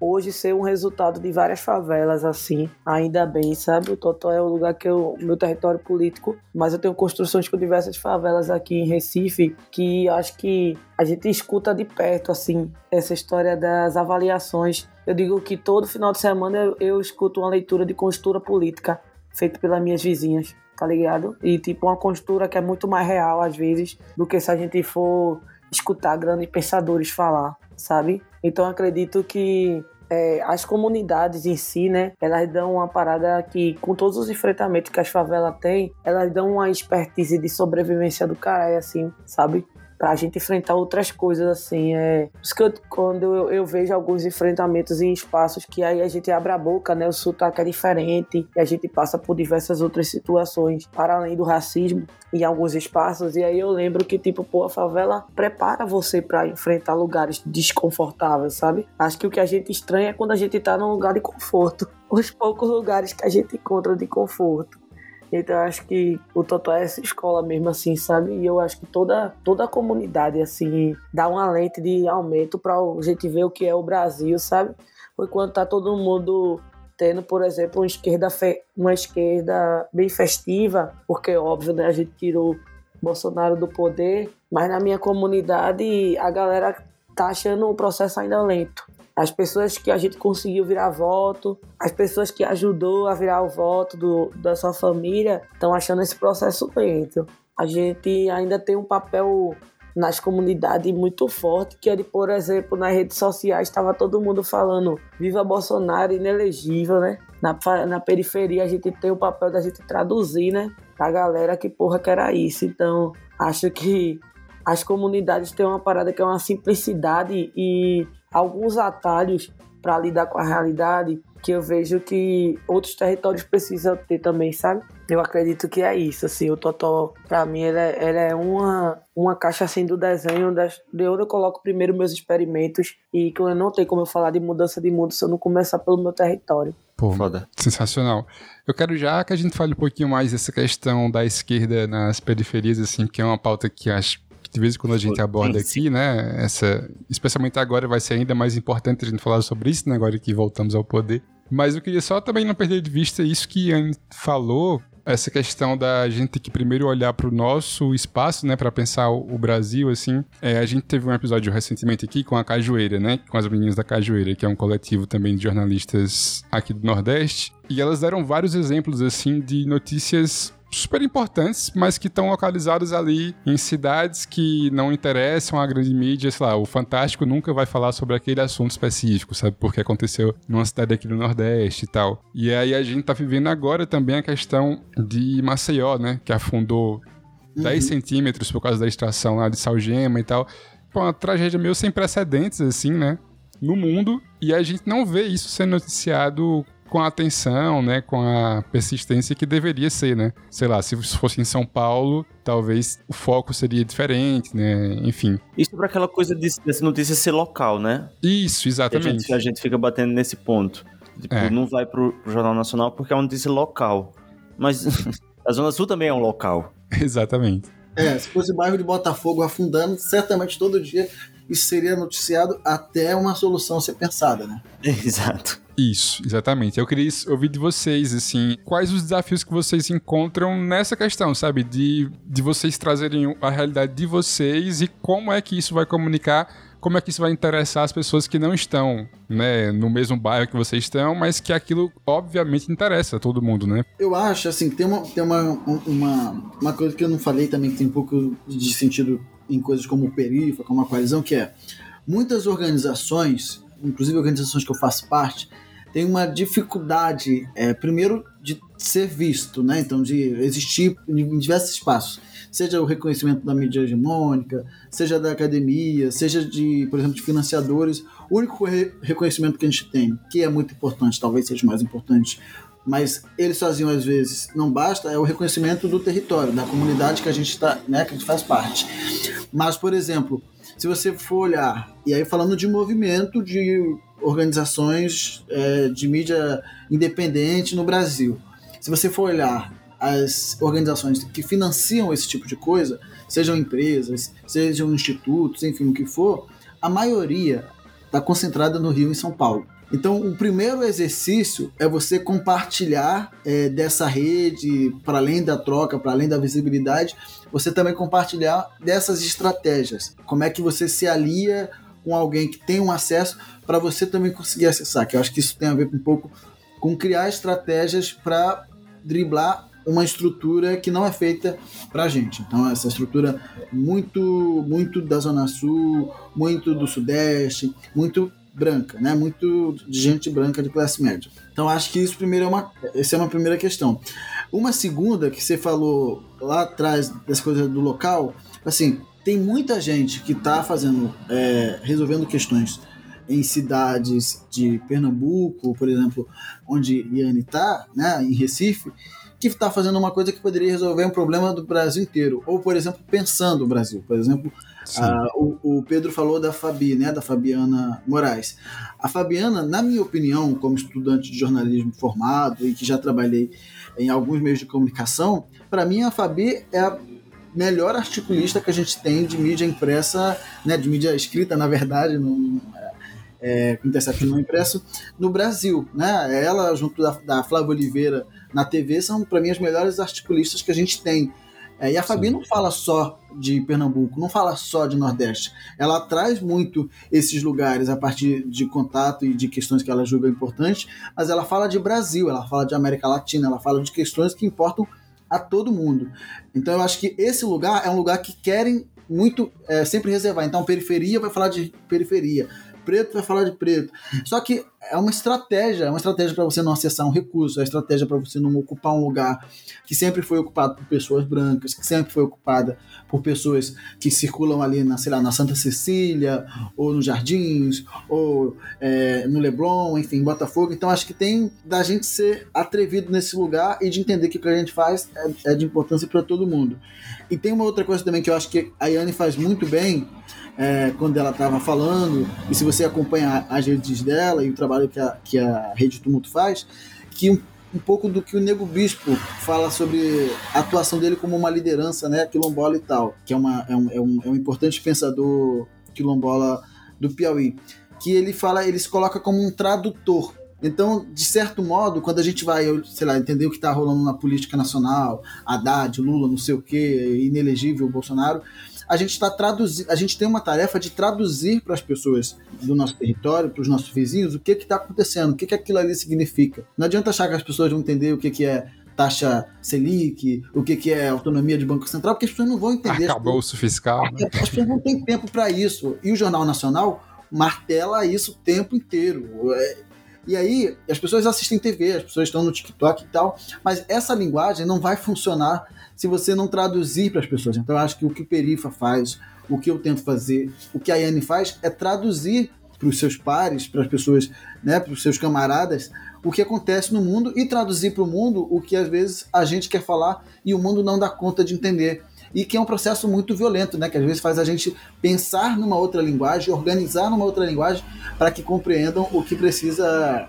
hoje ser um resultado de várias favelas assim, ainda bem, sabe? O Totó é o lugar que eu, meu território político, mas eu tenho construções com diversas favelas aqui em Recife que acho que a gente escuta de perto assim essa história das avaliações. Eu digo que todo final de semana eu, eu escuto uma leitura de costura política feita pelas minhas vizinhas tá ligado? E tipo, uma construtora que é muito mais real às vezes do que se a gente for escutar grandes pensadores falar, sabe? Então acredito que é, as comunidades em si, né, elas dão uma parada que, com todos os enfrentamentos que as favelas têm, elas dão uma expertise de sobrevivência do caralho, assim, sabe? Pra gente enfrentar outras coisas, assim. É, eu, quando eu, eu, vejo alguns enfrentamentos em espaços que aí a gente abre a boca, né? O sotaque é diferente e a gente passa por diversas outras situações, para além do racismo, em alguns espaços. E aí eu lembro que, tipo, pô, a favela prepara você para enfrentar lugares desconfortáveis, sabe? Acho que o que a gente estranha é quando a gente tá num lugar de conforto. Os poucos lugares que a gente encontra de conforto. Então eu acho que o Totó é essa escola mesmo, assim, sabe? E eu acho que toda, toda a comunidade, assim, dá uma lente de aumento para a gente ver o que é o Brasil, sabe? Foi quando tá todo mundo tendo, por exemplo, uma esquerda, fe... uma esquerda bem festiva, porque, óbvio, né, a gente tirou Bolsonaro do poder, mas na minha comunidade a galera tá achando o processo ainda lento as pessoas que a gente conseguiu virar voto, as pessoas que ajudou a virar o voto do, da sua família, estão achando esse processo lento. A gente ainda tem um papel nas comunidades muito forte, que é de, por exemplo, nas redes sociais estava todo mundo falando viva Bolsonaro inelegível, né? Na, na periferia a gente tem o papel da gente traduzir, né? Pra galera que porra que era isso. Então, acho que as comunidades têm uma parada que é uma simplicidade e alguns atalhos para lidar com a realidade que eu vejo que outros territórios precisam ter também, sabe? Eu acredito que é isso, assim, o Totó, para mim, ele é, ele é, uma, uma caixa, assim, do desenho das, de onde eu coloco primeiro meus experimentos e que eu não tenho como eu falar de mudança de mundo se eu não começar pelo meu território. Pô, Foda. sensacional. Eu quero já que a gente fale um pouquinho mais dessa questão da esquerda nas periferias, assim, que é uma pauta que acho de vez em quando a gente aborda aqui, né? Essa, especialmente agora vai ser ainda mais importante a gente falar sobre isso, né? Agora que voltamos ao poder. Mas eu queria só também não perder de vista isso que Anne falou essa questão da gente ter que primeiro olhar para o nosso espaço, né, para pensar o, o, Brasil, assim. É, a gente teve um episódio recentemente aqui com a Cajueira, né, com as meninas da Cajueira, que é um coletivo também de jornalistas aqui do Nordeste. E elas deram vários exemplos, assim, de notícias super importantes, mas que estão localizados ali em cidades que não interessam à grande mídia, sei lá, o Fantástico nunca vai falar sobre aquele assunto específico, sabe? Porque aconteceu numa cidade aqui do Nordeste e tal. E aí a gente tá vivendo agora também a questão de Maceió, né? Que afundou uhum. 10 centímetros por causa da extração lá de Salgema e tal. Pô, uma tragédia meio sem precedentes, assim, né? No mundo, e a gente não vê isso sendo noticiado com a atenção, né, com a persistência que deveria ser, né? Sei lá, se fosse em São Paulo, talvez o foco seria diferente, né? Enfim. Isso para aquela coisa de, dessa notícia ser local, né? Isso, exatamente. A gente, a gente, fica batendo nesse ponto. Tipo, é. não vai pro, pro Jornal Nacional porque é uma notícia local. Mas a Zona Sul também é um local. Exatamente. É, se fosse o bairro de Botafogo afundando, certamente todo dia isso seria noticiado até uma solução ser pensada, né? Exato. Isso, exatamente. Eu queria ouvir de vocês, assim, quais os desafios que vocês encontram nessa questão, sabe? De, de vocês trazerem a realidade de vocês e como é que isso vai comunicar, como é que isso vai interessar as pessoas que não estão, né, no mesmo bairro que vocês estão, mas que aquilo, obviamente, interessa a todo mundo, né? Eu acho, assim, tem uma, tem uma, uma, uma coisa que eu não falei também, que tem um pouco de sentido em coisas como o Perifa, como a Coalizão, que é muitas organizações, inclusive organizações que eu faço parte, tem uma dificuldade, é, primeiro, de ser visto, né? Então, de existir em diversos espaços. Seja o reconhecimento da mídia hegemônica, seja da academia, seja de, por exemplo, de financiadores. O único re reconhecimento que a gente tem, que é muito importante, talvez seja mais importante, mas ele sozinho às vezes não basta, é o reconhecimento do território, da comunidade que a gente está, né, que a gente faz parte. Mas, por exemplo, se você for olhar, e aí falando de movimento de organizações é, de mídia independente no Brasil. Se você for olhar as organizações que financiam esse tipo de coisa, sejam empresas, sejam institutos, enfim, o que for, a maioria está concentrada no Rio e São Paulo. Então, o primeiro exercício é você compartilhar é, dessa rede, para além da troca, para além da visibilidade, você também compartilhar dessas estratégias. Como é que você se alia com alguém que tem um acesso para você também conseguir acessar. Que eu acho que isso tem a ver um pouco com criar estratégias para driblar uma estrutura que não é feita para a gente. Então essa estrutura muito muito da zona sul, muito do sudeste, muito branca, né? Muito de gente branca de classe média. Então acho que isso primeiro é uma essa é uma primeira questão. Uma segunda que você falou lá atrás das coisas do local, assim, tem muita gente que está fazendo, é, resolvendo questões em cidades de Pernambuco, por exemplo, onde Iane está, né, em Recife, que está fazendo uma coisa que poderia resolver um problema do Brasil inteiro. Ou, por exemplo, pensando o Brasil. Por exemplo, o, o, Pedro falou da Fabi, né, da Fabiana Moraes. A Fabiana, na minha opinião, como estudante de jornalismo formado e que já trabalhei em alguns meios de comunicação, para mim a Fabi é a melhor articulista que a gente tem de mídia impressa, né, de mídia escrita, na verdade, no, é, com Intercept não impresso, no Brasil. Né? Ela, junto da, da Flávia Oliveira na TV, são, para mim, as melhores articulistas que a gente tem. É, e a Fabi Sim. não fala só de Pernambuco, não fala só de Nordeste. Ela traz muito esses lugares a partir de contato e de questões que ela julga importantes, mas ela fala de Brasil, ela fala de América Latina, ela fala de questões que importam a todo mundo. Então eu acho que esse lugar é um lugar que querem muito é, sempre reservar. Então periferia vai falar de periferia, preto vai falar de preto. Só que é uma estratégia, é uma estratégia para você não acessar um recurso, é uma estratégia para você não ocupar um lugar que sempre foi ocupado por pessoas brancas, que sempre foi ocupada por pessoas que circulam ali na, sei lá, na Santa Cecília, ou nos Jardins, ou é, no Leblon, enfim, Botafogo. Então acho que tem da gente ser atrevido nesse lugar e de entender que o que a gente faz é, é de importância para todo mundo. E tem uma outra coisa também que eu acho que a Yane faz muito bem, é, quando ela estava falando, e se você acompanhar as redes dela e o trabalho que a, que a Rede Tumulto faz, que um, um pouco do que o Nego Bispo fala sobre a atuação dele como uma liderança né, quilombola e tal, que é, uma, é, um, é, um, é um importante pensador quilombola do Piauí, que ele fala, ele se coloca como um tradutor. Então, de certo modo, quando a gente vai, sei lá, entender o que está rolando na política nacional, Haddad, Lula, não sei o quê, inelegível Bolsonaro, a gente está traduzindo, a gente tem uma tarefa de traduzir para as pessoas do nosso território, para os nossos vizinhos, o que está acontecendo, o que, que aquilo ali significa. Não adianta achar que as pessoas vão entender o que, que é taxa Selic, o que, que é autonomia de Banco Central, porque as pessoas não vão entender. Acabou o fiscal. Né? As pessoas não têm tempo para isso. E o Jornal Nacional martela isso o tempo inteiro. E aí, as pessoas assistem TV, as pessoas estão no TikTok e tal, mas essa linguagem não vai funcionar se você não traduzir para as pessoas. Então, eu acho que o que o Perifa faz, o que eu tento fazer, o que a Yane faz é traduzir para os seus pares, para as pessoas, né, para os seus camaradas, o que acontece no mundo e traduzir para o mundo o que às vezes a gente quer falar e o mundo não dá conta de entender. E que é um processo muito violento, né? Que às vezes faz a gente pensar numa outra linguagem, organizar numa outra linguagem para que compreendam o que precisa,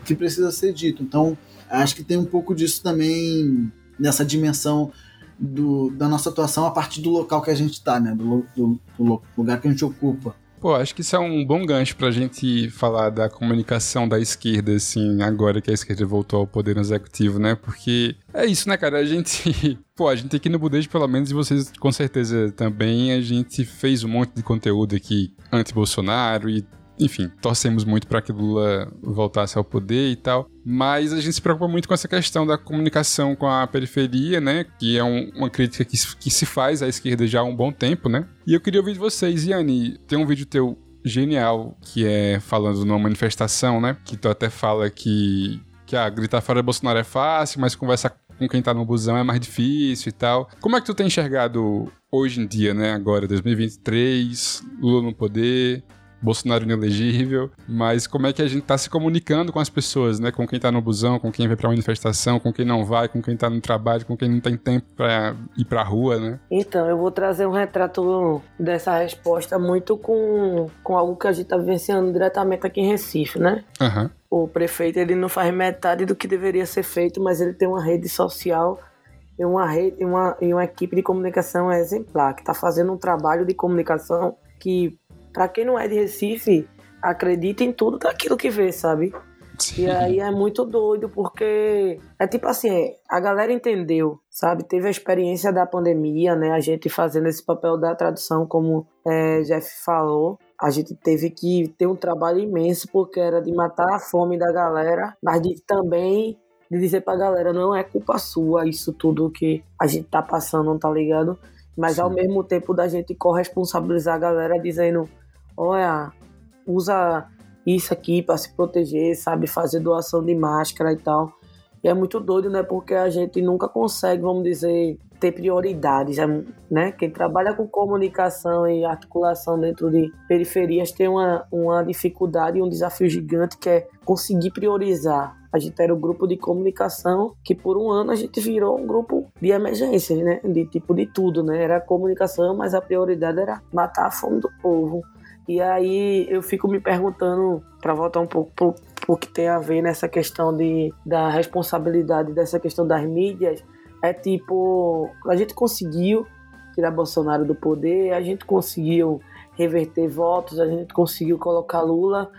o que precisa ser dito. Então, acho que tem um pouco disso também nessa dimensão do, da nossa atuação a partir do local que a gente está, né? Do, do, do, lugar que a gente ocupa. Pô, acho que isso é um bom gancho pra gente falar da comunicação da esquerda, assim, agora que a esquerda voltou ao poder executivo, né? Porque é isso, né, cara? A gente. Pô, a gente aqui no Budejo, pelo menos, e vocês com certeza também, a gente fez um monte de conteúdo aqui anti-Bolsonaro e enfim, torcemos muito para que Lula voltasse ao poder e tal. Mas a gente se preocupa muito com essa questão da comunicação com a periferia, né? Que é um, uma crítica que, que se faz à esquerda já há um bom tempo, né? E eu queria ouvir de vocês, Yanni. Tem um vídeo teu genial que é falando numa manifestação, né? Que tu até fala que, que ah, gritar fora Bolsonaro é fácil, mas conversar com quem tá no busão é mais difícil e tal. Como é que tu tem enxergado hoje em dia, né? Agora, 2023, Lula no poder, Bolsonaro inelegível, mas como é que a gente tá se comunicando com as pessoas, né? Com quem tá no busão, com quem vai pra manifestação, com quem não vai, com quem tá no trabalho, com quem não tem tempo pra ir pra rua, né? Então, eu vou trazer um retrato dessa resposta muito com, com algo que a gente tá vivenciando diretamente aqui em Recife, né? Uhum. O prefeito, ele não faz metade do que deveria ser feito, mas ele tem uma rede social e uma, rede, uma, e uma equipe de comunicação exemplar, que está fazendo um trabalho de comunicação que para quem não é de Recife, acredita em tudo daquilo que vê, sabe? Sim. E aí é muito doido, porque é tipo assim, a galera entendeu, sabe? Teve a experiência da pandemia, né? A gente fazendo esse papel da tradução, como é, Jeff falou. A gente teve que ter um trabalho imenso, porque era de matar a fome da galera, mas de também de dizer pra galera, não é culpa sua isso tudo que a gente tá passando, tá ligado? Mas Sim. ao mesmo tempo da gente corresponsabilizar a galera dizendo, olha, usa isso aqui para se proteger, sabe, fazer doação de máscara e tal. E é muito doido, né? Porque a gente nunca consegue, vamos dizer, ter prioridades, né? Quem trabalha com comunicação e articulação dentro de periferias tem uma, uma dificuldade e um desafio gigante que é conseguir priorizar. A gente era o grupo de comunicação que por um ano a gente virou um grupo de emergências, né? De tipo de tudo, né? Era comunicação, mas a prioridade era matar a fome do povo. E aí eu fico me perguntando, para voltar um pouco pro, pro que tem a ver nessa questão de, da responsabilidade dessa questão das mídias, é tipo, a gente conseguiu tirar Bolsonaro do poder, a gente conseguiu reverter votos, a gente conseguiu colocar Lula,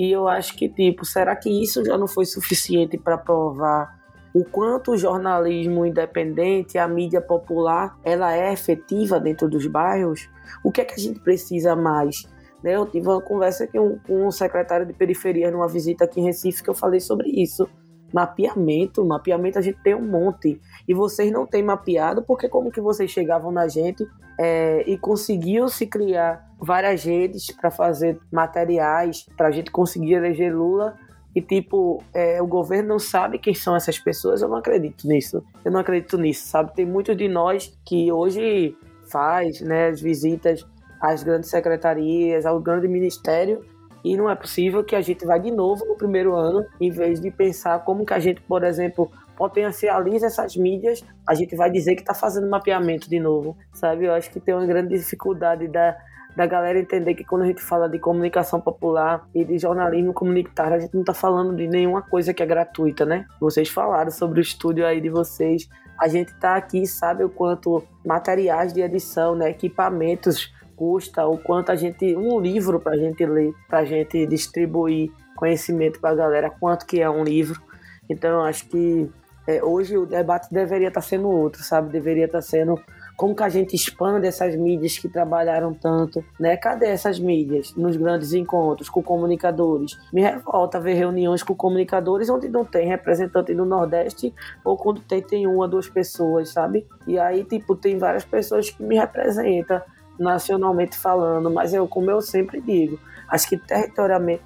e eu acho que, tipo, será que isso já não foi suficiente para provar o quanto o jornalismo independente, a mídia popular, ela é efetiva dentro dos bairros? O que é que a gente precisa mais? Né? Eu tive uma conversa com, com um secretário de periferia numa visita aqui em Recife que eu falei sobre isso. Mapeamento, mapeamento a gente tem um monte. E vocês não têm mapeado, porque como que vocês chegavam na gente é, e conseguiam se criar várias redes para fazer materiais, para a gente conseguir eleger Lula e tipo, é, o governo não sabe quem são essas pessoas, eu não acredito nisso. Eu não acredito nisso, sabe? Tem muitos de nós que hoje faz, né, as visitas às grandes secretarias, ao grande ministério, e não é possível que a gente vá de novo no primeiro ano, em vez de pensar como que a gente, por exemplo, potencializa essas mídias, a gente vai dizer que está fazendo mapeamento de novo, sabe? Eu acho que tem uma grande dificuldade da, da galera entender que quando a gente fala de comunicação popular e de jornalismo comunitário, a gente não está falando de nenhuma coisa que é gratuita, né? Vocês falaram sobre o estúdio aí de vocês, a gente está aqui, sabe o quanto materiais de edição, né, equipamentos custa, o quanto a gente. um livro para a gente ler, para a gente distribuir conhecimento para a galera quanto que é um livro. Então acho que é, hoje o debate deveria estar tá sendo outro, sabe? Deveria estar tá sendo como que a gente expande essas mídias que trabalharam tanto, né? Cadê essas mídias nos grandes encontros com comunicadores? Me revolta ver reuniões com comunicadores onde não tem representante do Nordeste ou quando tem, tem uma, duas pessoas, sabe? E aí, tipo, tem várias pessoas que me representam nacionalmente falando, mas eu, como eu sempre digo, acho que territorialmente,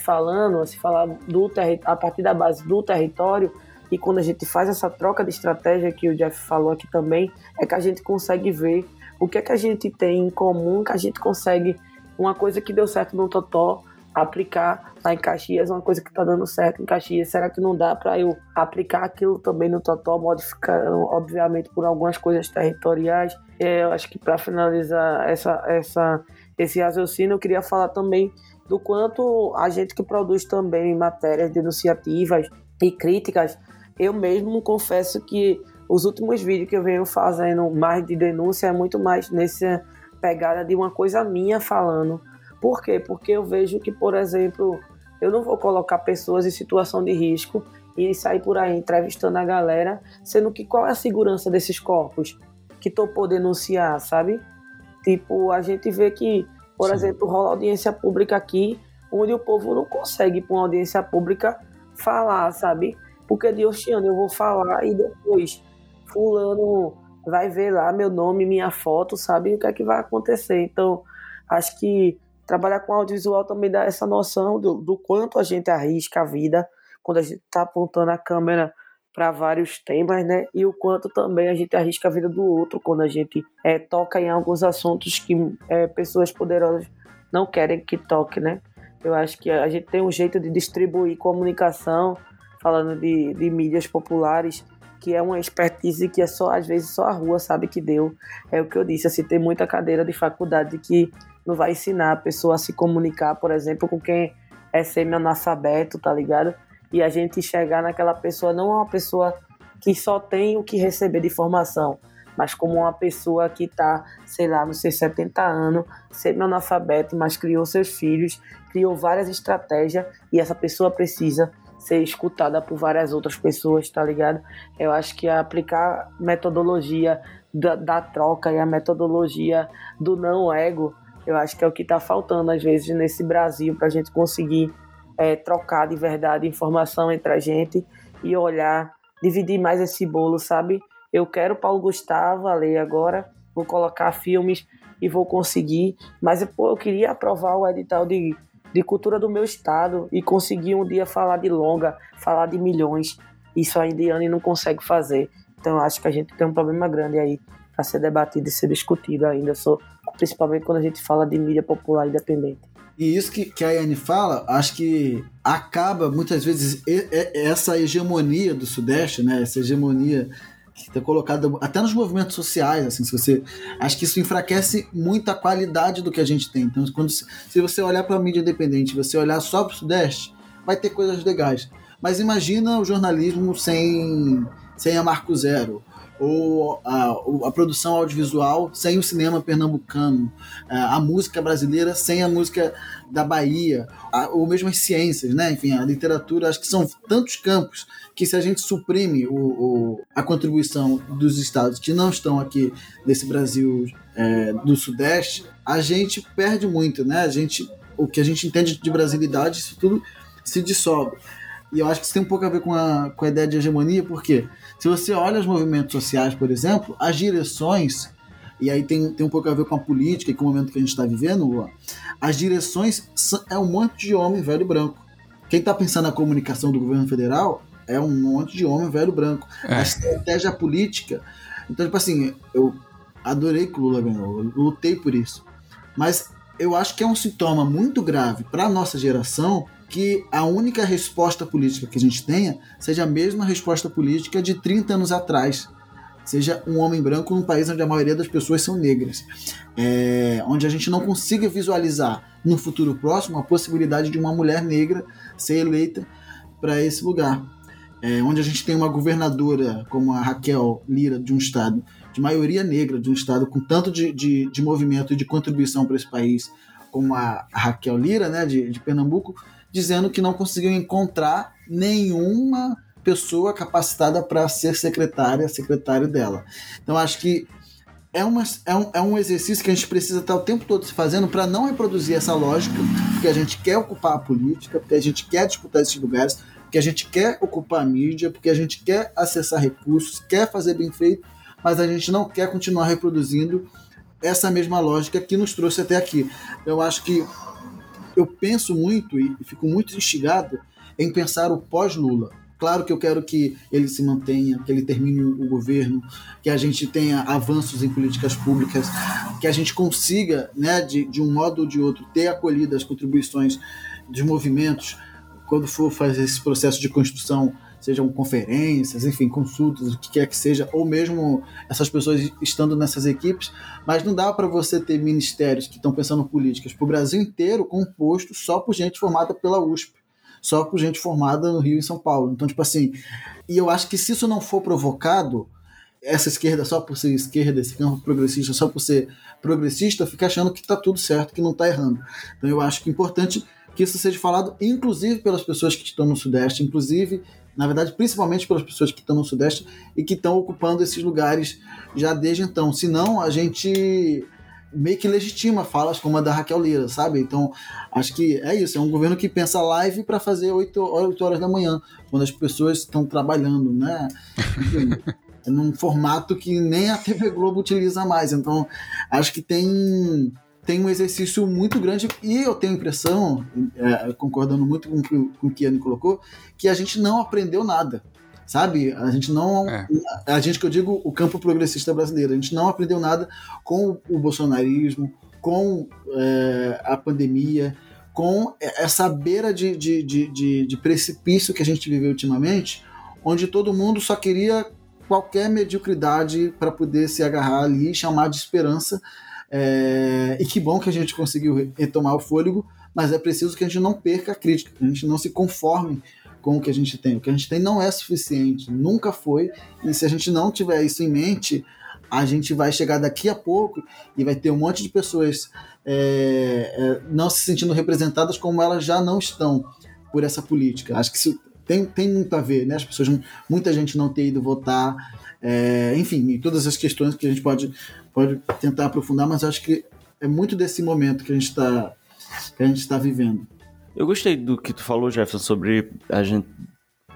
falando, se falar do a partir da base do território, e quando a gente faz essa troca de estratégia que o Jeff falou aqui também, é que a gente consegue ver o que é que a gente tem em comum, que a gente consegue uma coisa que deu certo no Totó, aplicar lá em Caxias, uma coisa que está dando certo em Caxias. Será que não dá para eu aplicar aquilo também no Totó, modificando, obviamente, por algumas coisas territoriais? É, eu acho que para finalizar essa, essa, esse raciocínio, eu queria falar também do quanto a gente que produz também matérias denunciativas e críticas eu mesmo confesso que os últimos vídeos que eu venho fazendo mais de denúncia é muito mais nessa pegada de uma coisa minha falando. Por quê? Porque eu vejo que, por exemplo, eu não vou colocar pessoas em situação de risco e sair por aí entrevistando a galera, sendo que qual é a segurança desses corpos que topou denunciar, sabe? Tipo, a gente vê que, por Sim. exemplo, rola audiência pública aqui, onde o povo não consegue para uma audiência pública falar, sabe? Porque de Oceano eu vou falar e depois fulano vai ver lá meu nome, minha foto, sabe o que é que vai acontecer. Então, acho que trabalhar com audiovisual também dá essa noção do, do quanto a gente arrisca a vida quando a gente está apontando a câmera para vários temas, né? E o quanto também a gente arrisca a vida do outro quando a gente é, toca em alguns assuntos que é, pessoas poderosas não querem que toque, né? Eu acho que a gente tem um jeito de distribuir comunicação falando de, de mídias populares, que é uma expertise que é só, às vezes, só a rua sabe que deu. É o que eu disse, assim, tem muita cadeira de faculdade que não vai ensinar a pessoa a se comunicar, por exemplo, com quem é semi-analfabeto, tá ligado? E a gente chegar naquela pessoa, não uma pessoa que só tem o que receber de formação, mas como uma pessoa que está, sei lá, nos seus 70 anos, semi-analfabeto, mas criou seus filhos, criou várias estratégias e essa pessoa precisa ser escutada por várias outras pessoas, tá ligado? Eu acho que aplicar metodologia da, da troca e a metodologia do não ego, eu acho que é o que tá faltando às vezes nesse Brasil pra gente conseguir é, trocar de verdade informação entre a gente e olhar, dividir mais esse bolo, sabe? Eu quero Paulo Gustavo, a lei agora, vou colocar filmes e vou conseguir, mas pô, eu queria aprovar o edital de de cultura do meu estado e conseguir um dia falar de longa, falar de milhões. Isso a Indiana não consegue fazer. Então acho que a gente tem um problema grande aí para ser debatido e ser discutido ainda, principalmente quando a gente fala de mídia popular independente. E isso que, que a Anne fala, acho que acaba muitas vezes essa hegemonia do Sudeste, né? Essa hegemonia que está colocada até nos movimentos sociais, assim, se você acho que isso enfraquece muito a qualidade do que a gente tem. Então, quando se você olhar para a mídia independente, você olhar só para o Sudeste, vai ter coisas legais. Mas imagina o jornalismo sem sem a Marco Zero ou a, a, produção audiovisual sem o cinema pernambucano, a, música brasileira sem a música da Bahia, a, ou mesmo as ciências, né? Enfim, a literatura, acho que são tantos campos que se a gente suprime o, o, a contribuição dos estados que não estão aqui nesse Brasil é, do Sudeste, a gente perde muito, né? A gente, o que a gente entende de brasilidade, isso tudo se dissolve. E eu acho que isso tem um pouco a ver com a, com a ideia de hegemonia, porque se você olha os movimentos sociais, por exemplo, as direções, e aí tem, tem um pouco a ver com a política e com o momento que a gente está vivendo, as direções é um monte de homem velho branco. Quem está pensando na comunicação do governo federal é um monte de homem velho branco. É. A estratégia política. Então, tipo assim, eu adorei que o Lula ganhou, eu lutei por isso. Mas eu acho que é um sintoma muito grave para a nossa geração que a única resposta política que a gente tenha seja a mesma resposta política de 30 anos atrás. Seja um homem branco num país onde a maioria das pessoas são negras. É, onde a gente não consiga visualizar no futuro próximo a possibilidade de uma mulher negra ser eleita para esse lugar. É, onde a gente tem uma governadora como a Raquel Lira de um estado de maioria negra, de um estado com tanto de, de, de movimento e de contribuição para esse país, como a Raquel Lira, né, de, de Pernambuco, dizendo que não conseguiu encontrar nenhuma pessoa capacitada para ser secretária, secretário dela. Então acho que é, uma, é, um, é um exercício que a gente precisa estar o tempo todo se fazendo para não reproduzir essa lógica, porque a gente quer ocupar a política, porque a gente quer disputar esses lugares, porque a gente quer ocupar a mídia, porque a gente quer acessar recursos, quer fazer bem feito, mas a gente não quer continuar reproduzindo essa mesma lógica que nos trouxe até aqui. Eu acho que eu penso muito e fico muito instigado em pensar o pós-Lula. Claro que eu quero que ele se mantenha, que ele termine o governo, que a gente tenha avanços em políticas públicas, que a gente consiga, né, de, de um modo ou de outro, ter acolhido as contribuições dos movimentos quando for fazer esse processo de construção, sejam conferências, enfim, consultas, o que quer que seja, ou mesmo essas pessoas estando nessas equipes, mas não dá para você ter ministérios que estão pensando políticas para o Brasil inteiro composto só por gente formada pela USP só por gente formada no Rio e São Paulo. Então, tipo assim, e eu acho que se isso não for provocado, essa esquerda só por ser esquerda, esse campo progressista só por ser progressista, fica achando que está tudo certo, que não está errando. Então eu acho que é importante que isso seja falado, inclusive pelas pessoas que estão no Sudeste, inclusive, na verdade, principalmente pelas pessoas que estão no Sudeste e que estão ocupando esses lugares já desde então. Senão a gente meio que legitima falas como a da Raquel Lira, sabe? Então, acho que é isso. É um governo que pensa live para fazer 8, 8 horas da manhã, quando as pessoas estão trabalhando, né? é num formato que nem a TV Globo utiliza mais. Então, acho que tem tem um exercício muito grande e eu tenho a impressão, é, concordando muito com, com o que a Anne colocou, que a gente não aprendeu nada sabe? A gente não. É. A gente que eu digo, o campo progressista brasileiro, a gente não aprendeu nada com o bolsonarismo, com é, a pandemia, com essa beira de, de, de, de, precipício que a gente viveu ultimamente, onde todo mundo só queria qualquer mediocridade para poder se agarrar ali e chamar de esperança. É, e que bom que a gente conseguiu retomar o fôlego, mas é preciso que a gente não perca a crítica, que a gente não se conforme com o que a gente tem. O que a gente tem não é suficiente, nunca foi. E se a gente não tiver isso em mente, a gente vai chegar daqui a pouco e vai ter um monte de pessoas é, é, não se sentindo representadas como elas já não estão por essa política. Acho que isso tem, tem muito a ver, né? As pessoas, muita gente não ter ido votar, é, enfim, todas as questões que a gente pode, pode tentar aprofundar, mas acho que é muito desse momento que a gente está que a gente está vivendo. Eu gostei do que tu falou, Jefferson, sobre a gente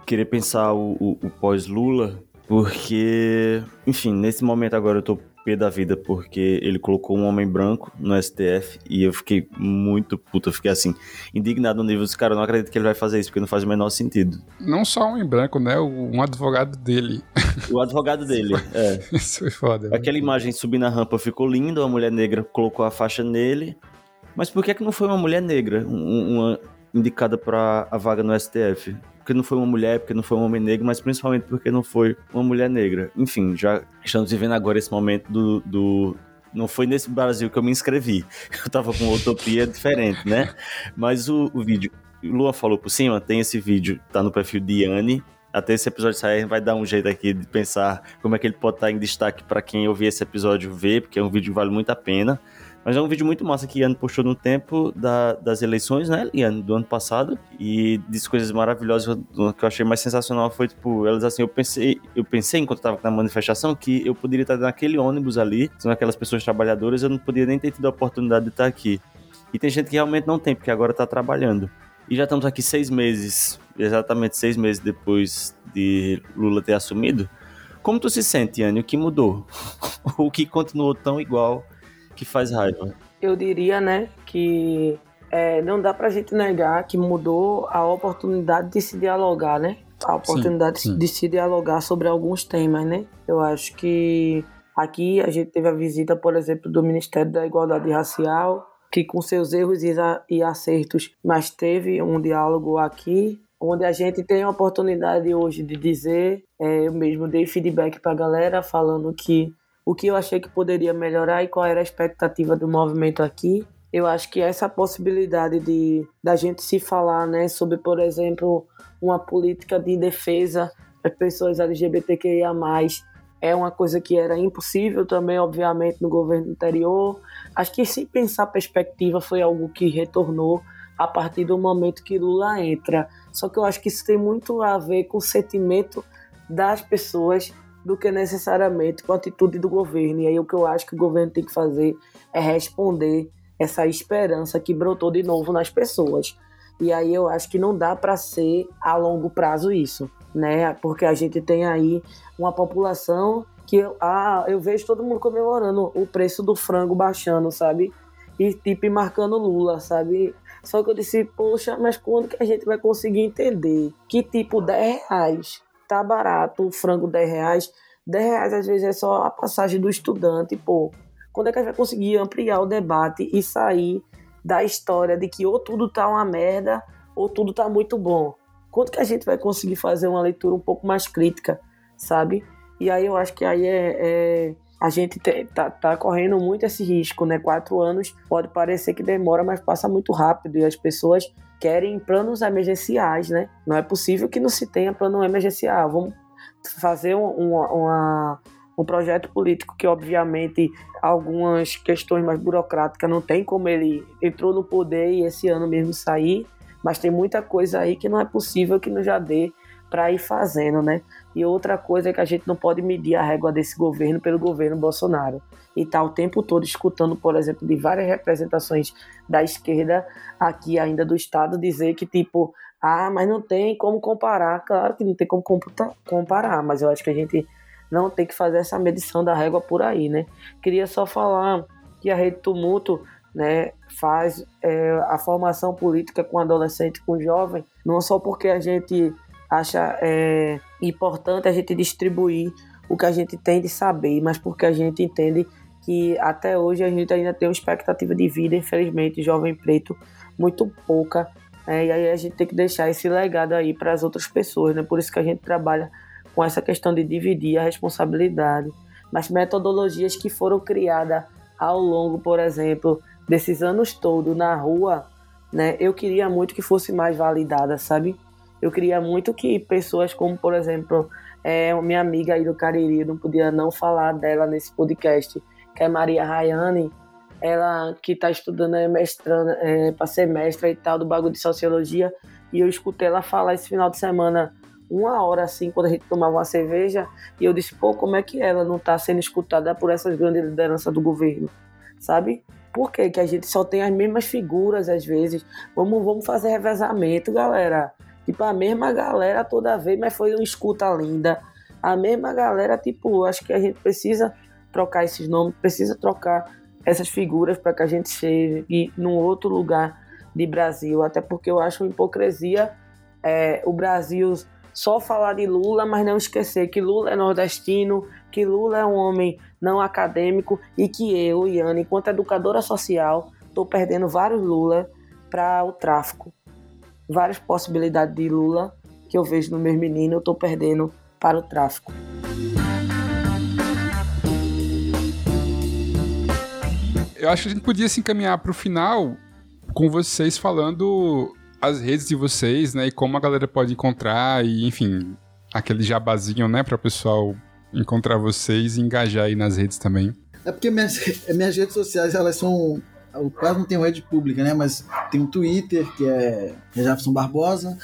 querer pensar o, o, o pós-Lula, porque, enfim, nesse momento agora eu tô pé da vida porque ele colocou um homem branco no STF e eu fiquei muito puto, eu fiquei assim, indignado no nível dos cara, eu não acredito que ele vai fazer isso, porque não faz o menor sentido. Não só um homem branco, né? Um advogado dele. O advogado dele, é. Isso foi foda. Aquela imagem subindo a rampa ficou linda, uma mulher negra colocou a faixa nele, mas por que, que não foi uma mulher negra uma indicada para a vaga no STF? Porque não foi uma mulher, porque não foi um homem negro, mas principalmente porque não foi uma mulher negra. Enfim, já estamos vivendo agora esse momento do, do não foi nesse Brasil que eu me inscrevi. Eu tava com uma utopia diferente, né? Mas o, o vídeo, Lua falou por cima, tem esse vídeo, tá no perfil de Anne. Até esse episódio sair, vai dar um jeito aqui de pensar como é que ele pode estar em destaque para quem ouvir esse episódio ver, porque é um vídeo que vale muito a pena. Mas é um vídeo muito massa que Ian postou no tempo da, das eleições, né, Ian, do ano passado. E disse coisas maravilhosas. O que eu achei mais sensacional foi, tipo, elas assim, eu pensei, eu pensei enquanto eu tava na manifestação que eu poderia estar naquele ônibus ali, são aquelas pessoas trabalhadoras, eu não poderia nem ter tido a oportunidade de estar aqui. E tem gente que realmente não tem, porque agora tá trabalhando. E já estamos aqui seis meses, exatamente seis meses depois de Lula ter assumido. Como tu se sente, Anne? O que mudou? o que continuou tão igual que faz raiva? Eu diria, né, que é, não dá pra gente negar que mudou a oportunidade de se dialogar, né? A oportunidade sim, sim. de se dialogar sobre alguns temas, né? Eu acho que aqui a gente teve a visita, por exemplo, do Ministério da Igualdade Racial, que com seus erros e acertos, mas teve um diálogo aqui, onde a gente tem a oportunidade hoje de dizer, é, eu mesmo dei feedback para a galera falando que o que eu achei que poderia melhorar e qual era a expectativa do movimento aqui. Eu acho que essa possibilidade de da gente se falar, né, sobre, por exemplo, uma política de defesa das pessoas LGBTQIA+, é uma coisa que era impossível também, obviamente, no governo anterior. Acho que sem pensar perspectiva foi algo que retornou a partir do momento que Lula entra. Só que eu acho que isso tem muito a ver com o sentimento das pessoas do que necessariamente com a atitude do governo. E aí o que eu acho que o governo tem que fazer é responder essa esperança que brotou de novo nas pessoas. E aí eu acho que não dá para ser a longo prazo isso, né? Porque a gente tem aí uma população que eu, ah, eu vejo todo mundo comemorando o preço do frango baixando, sabe? E tipo marcando Lula, sabe? Só que eu disse, poxa, mas quando que a gente vai conseguir entender que tipo 10 reais tá barato, o frango 10 reais. 10 reais às vezes é só a passagem do estudante, pô. Quando é que a gente vai conseguir ampliar o debate e sair da história de que ou tudo tá uma merda ou tudo tá muito bom? Quando que a gente vai conseguir fazer uma leitura um pouco mais crítica, sabe? E aí eu acho que aí é, é a gente te, tá, tá correndo muito esse risco, né? Quatro anos pode parecer que demora, mas passa muito rápido e as pessoas querem planos emergenciais, né? Não é possível que não se tenha plano emergencial. Vamos fazer um, uma, um projeto político que, obviamente, algumas questões mais burocráticas não tem como ele entrou no poder e esse ano mesmo sair, mas tem muita coisa aí que não é possível que não já dê para ir fazendo, né? E outra coisa é que a gente não pode medir a régua desse governo pelo governo Bolsonaro. E tá o tempo todo escutando, por exemplo, de várias representações da esquerda aqui ainda do Estado dizer que, tipo, ah, mas não tem como comparar. Claro que não tem como comparar, mas eu acho que a gente não tem que fazer essa medição da régua por aí, né? Queria só falar que a Rede Tumulto né, faz é, a formação política com adolescente, com jovem, não só porque a gente acha é, importante a gente distribuir o que a gente tem de saber, mas porque a gente entende que até hoje a gente ainda tem uma expectativa de vida, infelizmente, jovem preto, muito pouca. É, e aí a gente tem que deixar esse legado aí para as outras pessoas, né? Por isso que a gente trabalha com essa questão de dividir a responsabilidade. Mas metodologias que foram criadas ao longo, por exemplo, desses anos todos na rua, né? Eu queria muito que fosse mais validada, sabe? Eu queria muito que pessoas como, por exemplo, é, minha amiga aí do Cariri, não podia não falar dela nesse podcast, que é Maria Rayane, ela que está estudando é mestrando, é, para ser mestra e tal, do bagulho de sociologia, e eu escutei ela falar esse final de semana, uma hora assim, quando a gente tomava uma cerveja, e eu disse, pô, como é que ela não está sendo escutada por essas grandes lideranças do governo, sabe? Por que, que a gente só tem as mesmas figuras às vezes? Vamos, vamos fazer revezamento, galera. Tipo, a mesma galera toda vez, mas foi uma escuta linda. A mesma galera, tipo, acho que a gente precisa trocar esses nomes, precisa trocar essas figuras para que a gente chegue num outro lugar de Brasil. Até porque eu acho uma hipocrisia é, o Brasil só falar de Lula, mas não esquecer que Lula é nordestino, que Lula é um homem não acadêmico e que eu, Iane, enquanto educadora social, estou perdendo vários Lula para o tráfico várias possibilidades de Lula que eu vejo no meu menino, eu estou perdendo para o tráfico. Eu acho que a gente podia se encaminhar para o final com vocês falando as redes de vocês, né, e como a galera pode encontrar e, enfim, aquele jabazinho, né, para o pessoal encontrar vocês e engajar aí nas redes também. É porque minhas, minhas redes sociais, elas são quase não tem rede pública, né? Mas tem o Twitter, que é Jefferson Barbosa,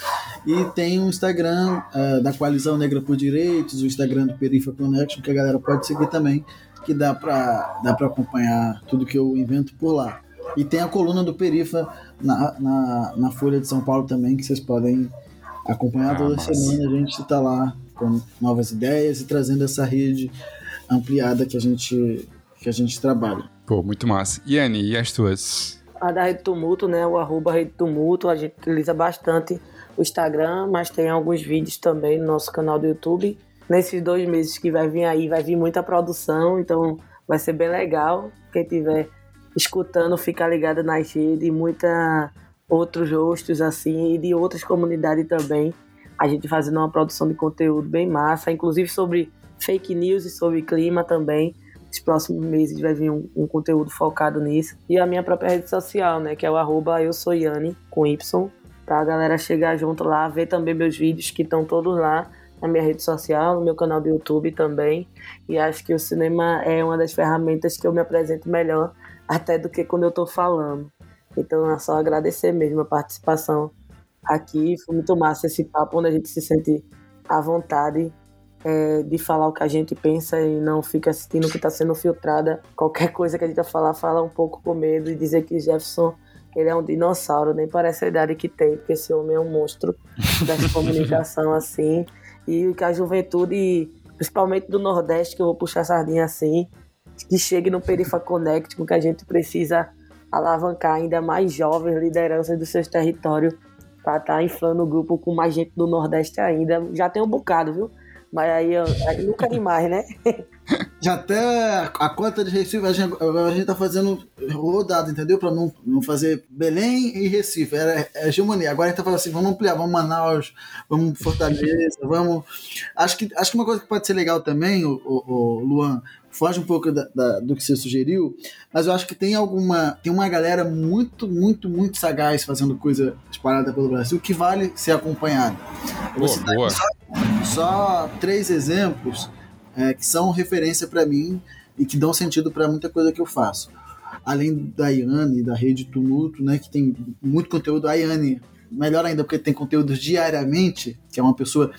e tem o Instagram uh, da Coalizão Negra por Direitos, o Instagram do Perifa Connection, que a galera pode seguir também, que dá para dá pra acompanhar tudo que eu invento por lá. E tem a coluna do Perifa na, na, na Folha de São Paulo também, que vocês podem acompanhar ah, toda semana. A gente está lá com novas ideias e trazendo essa rede ampliada que a gente, que a gente trabalha. Pô, muito massa. Yane, e as tuas? A da Rede Tumulto, né? O arroba Rede Tumulto, a gente utiliza bastante o Instagram, mas tem alguns vídeos também no nosso canal do YouTube. Nesses dois meses que vai vir aí, vai vir muita produção, então vai ser bem legal. Quem tiver escutando, fica ligado nas redes, muita outros rostos assim, e de outras comunidades também. A gente fazendo uma produção de conteúdo bem massa, inclusive sobre fake news e sobre clima também nos próximos meses vai vir um, um, conteúdo focado nisso. E a minha própria rede social, né? Que é o arroba eu sou Yane, com Y. Pra galera chegar junto lá, ver também meus vídeos que estão todos lá. na minha rede social, no meu canal do YouTube também. E acho que o cinema é uma das ferramentas que eu me apresento melhor, até do que quando eu estou falando. Então é só agradecer mesmo a participação aqui. Foi muito massa esse papo, onde a gente se sente à vontade é, de falar o que a gente pensa e não fica assistindo que está sendo filtrada. Qualquer coisa que a gente vai falar, fala um pouco com medo e dizer que Jefferson ele é um dinossauro, nem parece a idade que tem, porque esse homem é um monstro da comunicação assim. E que a juventude, principalmente do Nordeste, que eu vou puxar a sardinha assim, que chegue no Perifa Connect, com que a gente precisa alavancar ainda mais jovens lideranças dos seus territórios para estar tá inflando o grupo com mais gente do Nordeste ainda. Já tem um bocado, viu? Mas aí, aí nunca demais, né? Já até a cota de Recife, a gente, a gente tá fazendo rodada, entendeu? Pra não, não fazer Belém e Recife. Era é hegemonia. Agora a gente tá falando assim, vamos ampliar, vamos Manaus, vamos Fortaleza, vamos. Acho que, acho que uma coisa que pode ser legal também, o, o, o Luan, foge um pouco da, da, do que você sugeriu, mas eu acho que tem alguma. Tem uma galera muito, muito, muito sagaz fazendo coisa espalhada pelo Brasil que vale ser acompanhada. Boa, boa. Só, só, três exemplos é, que são referência para mim e que dão sentido para muita coisa que eu faço. Além da Iane, da Rede Tumulto, né, que tem muito conteúdo, a Iane melhor ainda porque tem conteúdos diariamente, que é uma pessoa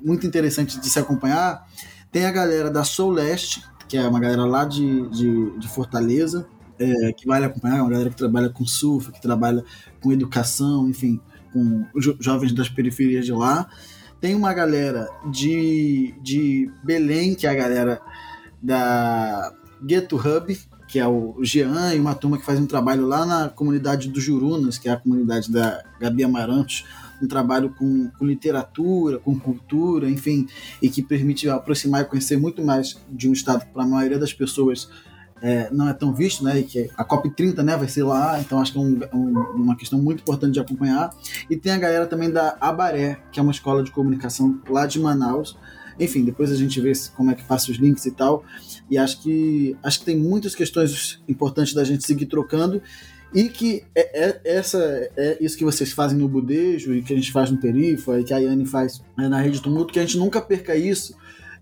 muito interessante de se acompanhar. Tem a galera da Soul Leste, que é uma galera lá de, de, de Fortaleza, é, que vale acompanhar, é uma galera que trabalha com surf, que trabalha com educação, enfim, com jo jovens das periferias de lá. Tem uma galera de, de Belém, que é a galera da Ghetto Hub, que é o Jean e uma turma que faz um trabalho lá na comunidade dos Jurunas, que é a comunidade da Gabi Amarantos, um trabalho com, com literatura, com cultura, enfim, e que permite aproximar e conhecer muito mais de um estado que para a maioria das pessoas é, não é tão visto, né? E que a COP30 né, vai ser lá, então acho que é um, um, uma questão muito importante de acompanhar. E tem a galera também da Abaré, que é uma escola de comunicação lá de Manaus. Enfim, depois a gente vê como é que passa os links e tal. E acho que acho que tem muitas questões importantes da gente seguir trocando. E que é, é, essa, é isso que vocês fazem no Budejo e que a gente faz no Perifa e que a Yane faz né, na Rede Tumulto, que a gente nunca perca isso,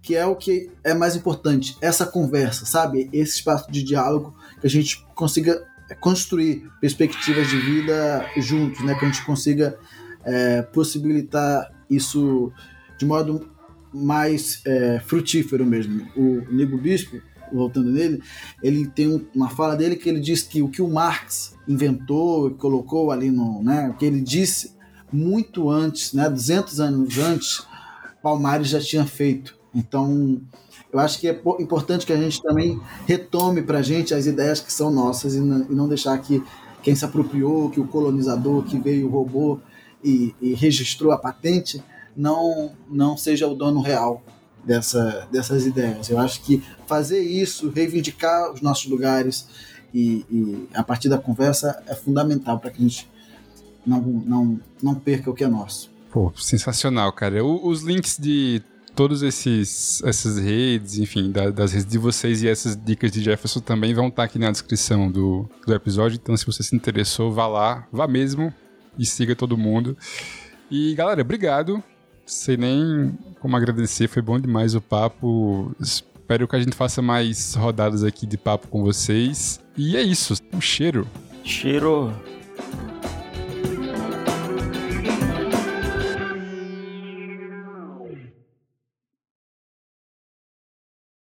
que é o que é mais importante, essa conversa, sabe? Esse espaço de diálogo que a gente consiga construir perspectivas de vida juntos, né? Que a gente consiga é, possibilitar isso de modo mais é, frutífero mesmo. O Nego Bispo, voltando nele, ele tem uma fala dele que ele diz que o que o Marx inventou e colocou ali no, né, o que ele disse muito antes, né, 200 anos antes, Palmares já tinha feito. Então, eu acho que é importante que a gente também retome para a gente as ideias que são nossas e não deixar que quem se apropriou, que o colonizador que veio roubou e, e registrou a patente não não seja o dono real dessa, dessas ideias. Eu acho que fazer isso, reivindicar os nossos lugares e, e a partir da conversa é fundamental para que a gente não, não, não perca o que é nosso. Pô, sensacional, cara. os links de todos esses essas redes, enfim, da, das redes de vocês e essas dicas de Jefferson também vão estar aqui na descrição do, do episódio. Então, se você se interessou, vá lá, vá mesmo e siga todo mundo. E galera, obrigado sei nem como agradecer, foi bom demais o papo. Espero que a gente faça mais rodadas aqui de papo com vocês. E é isso, um cheiro. Cheiro.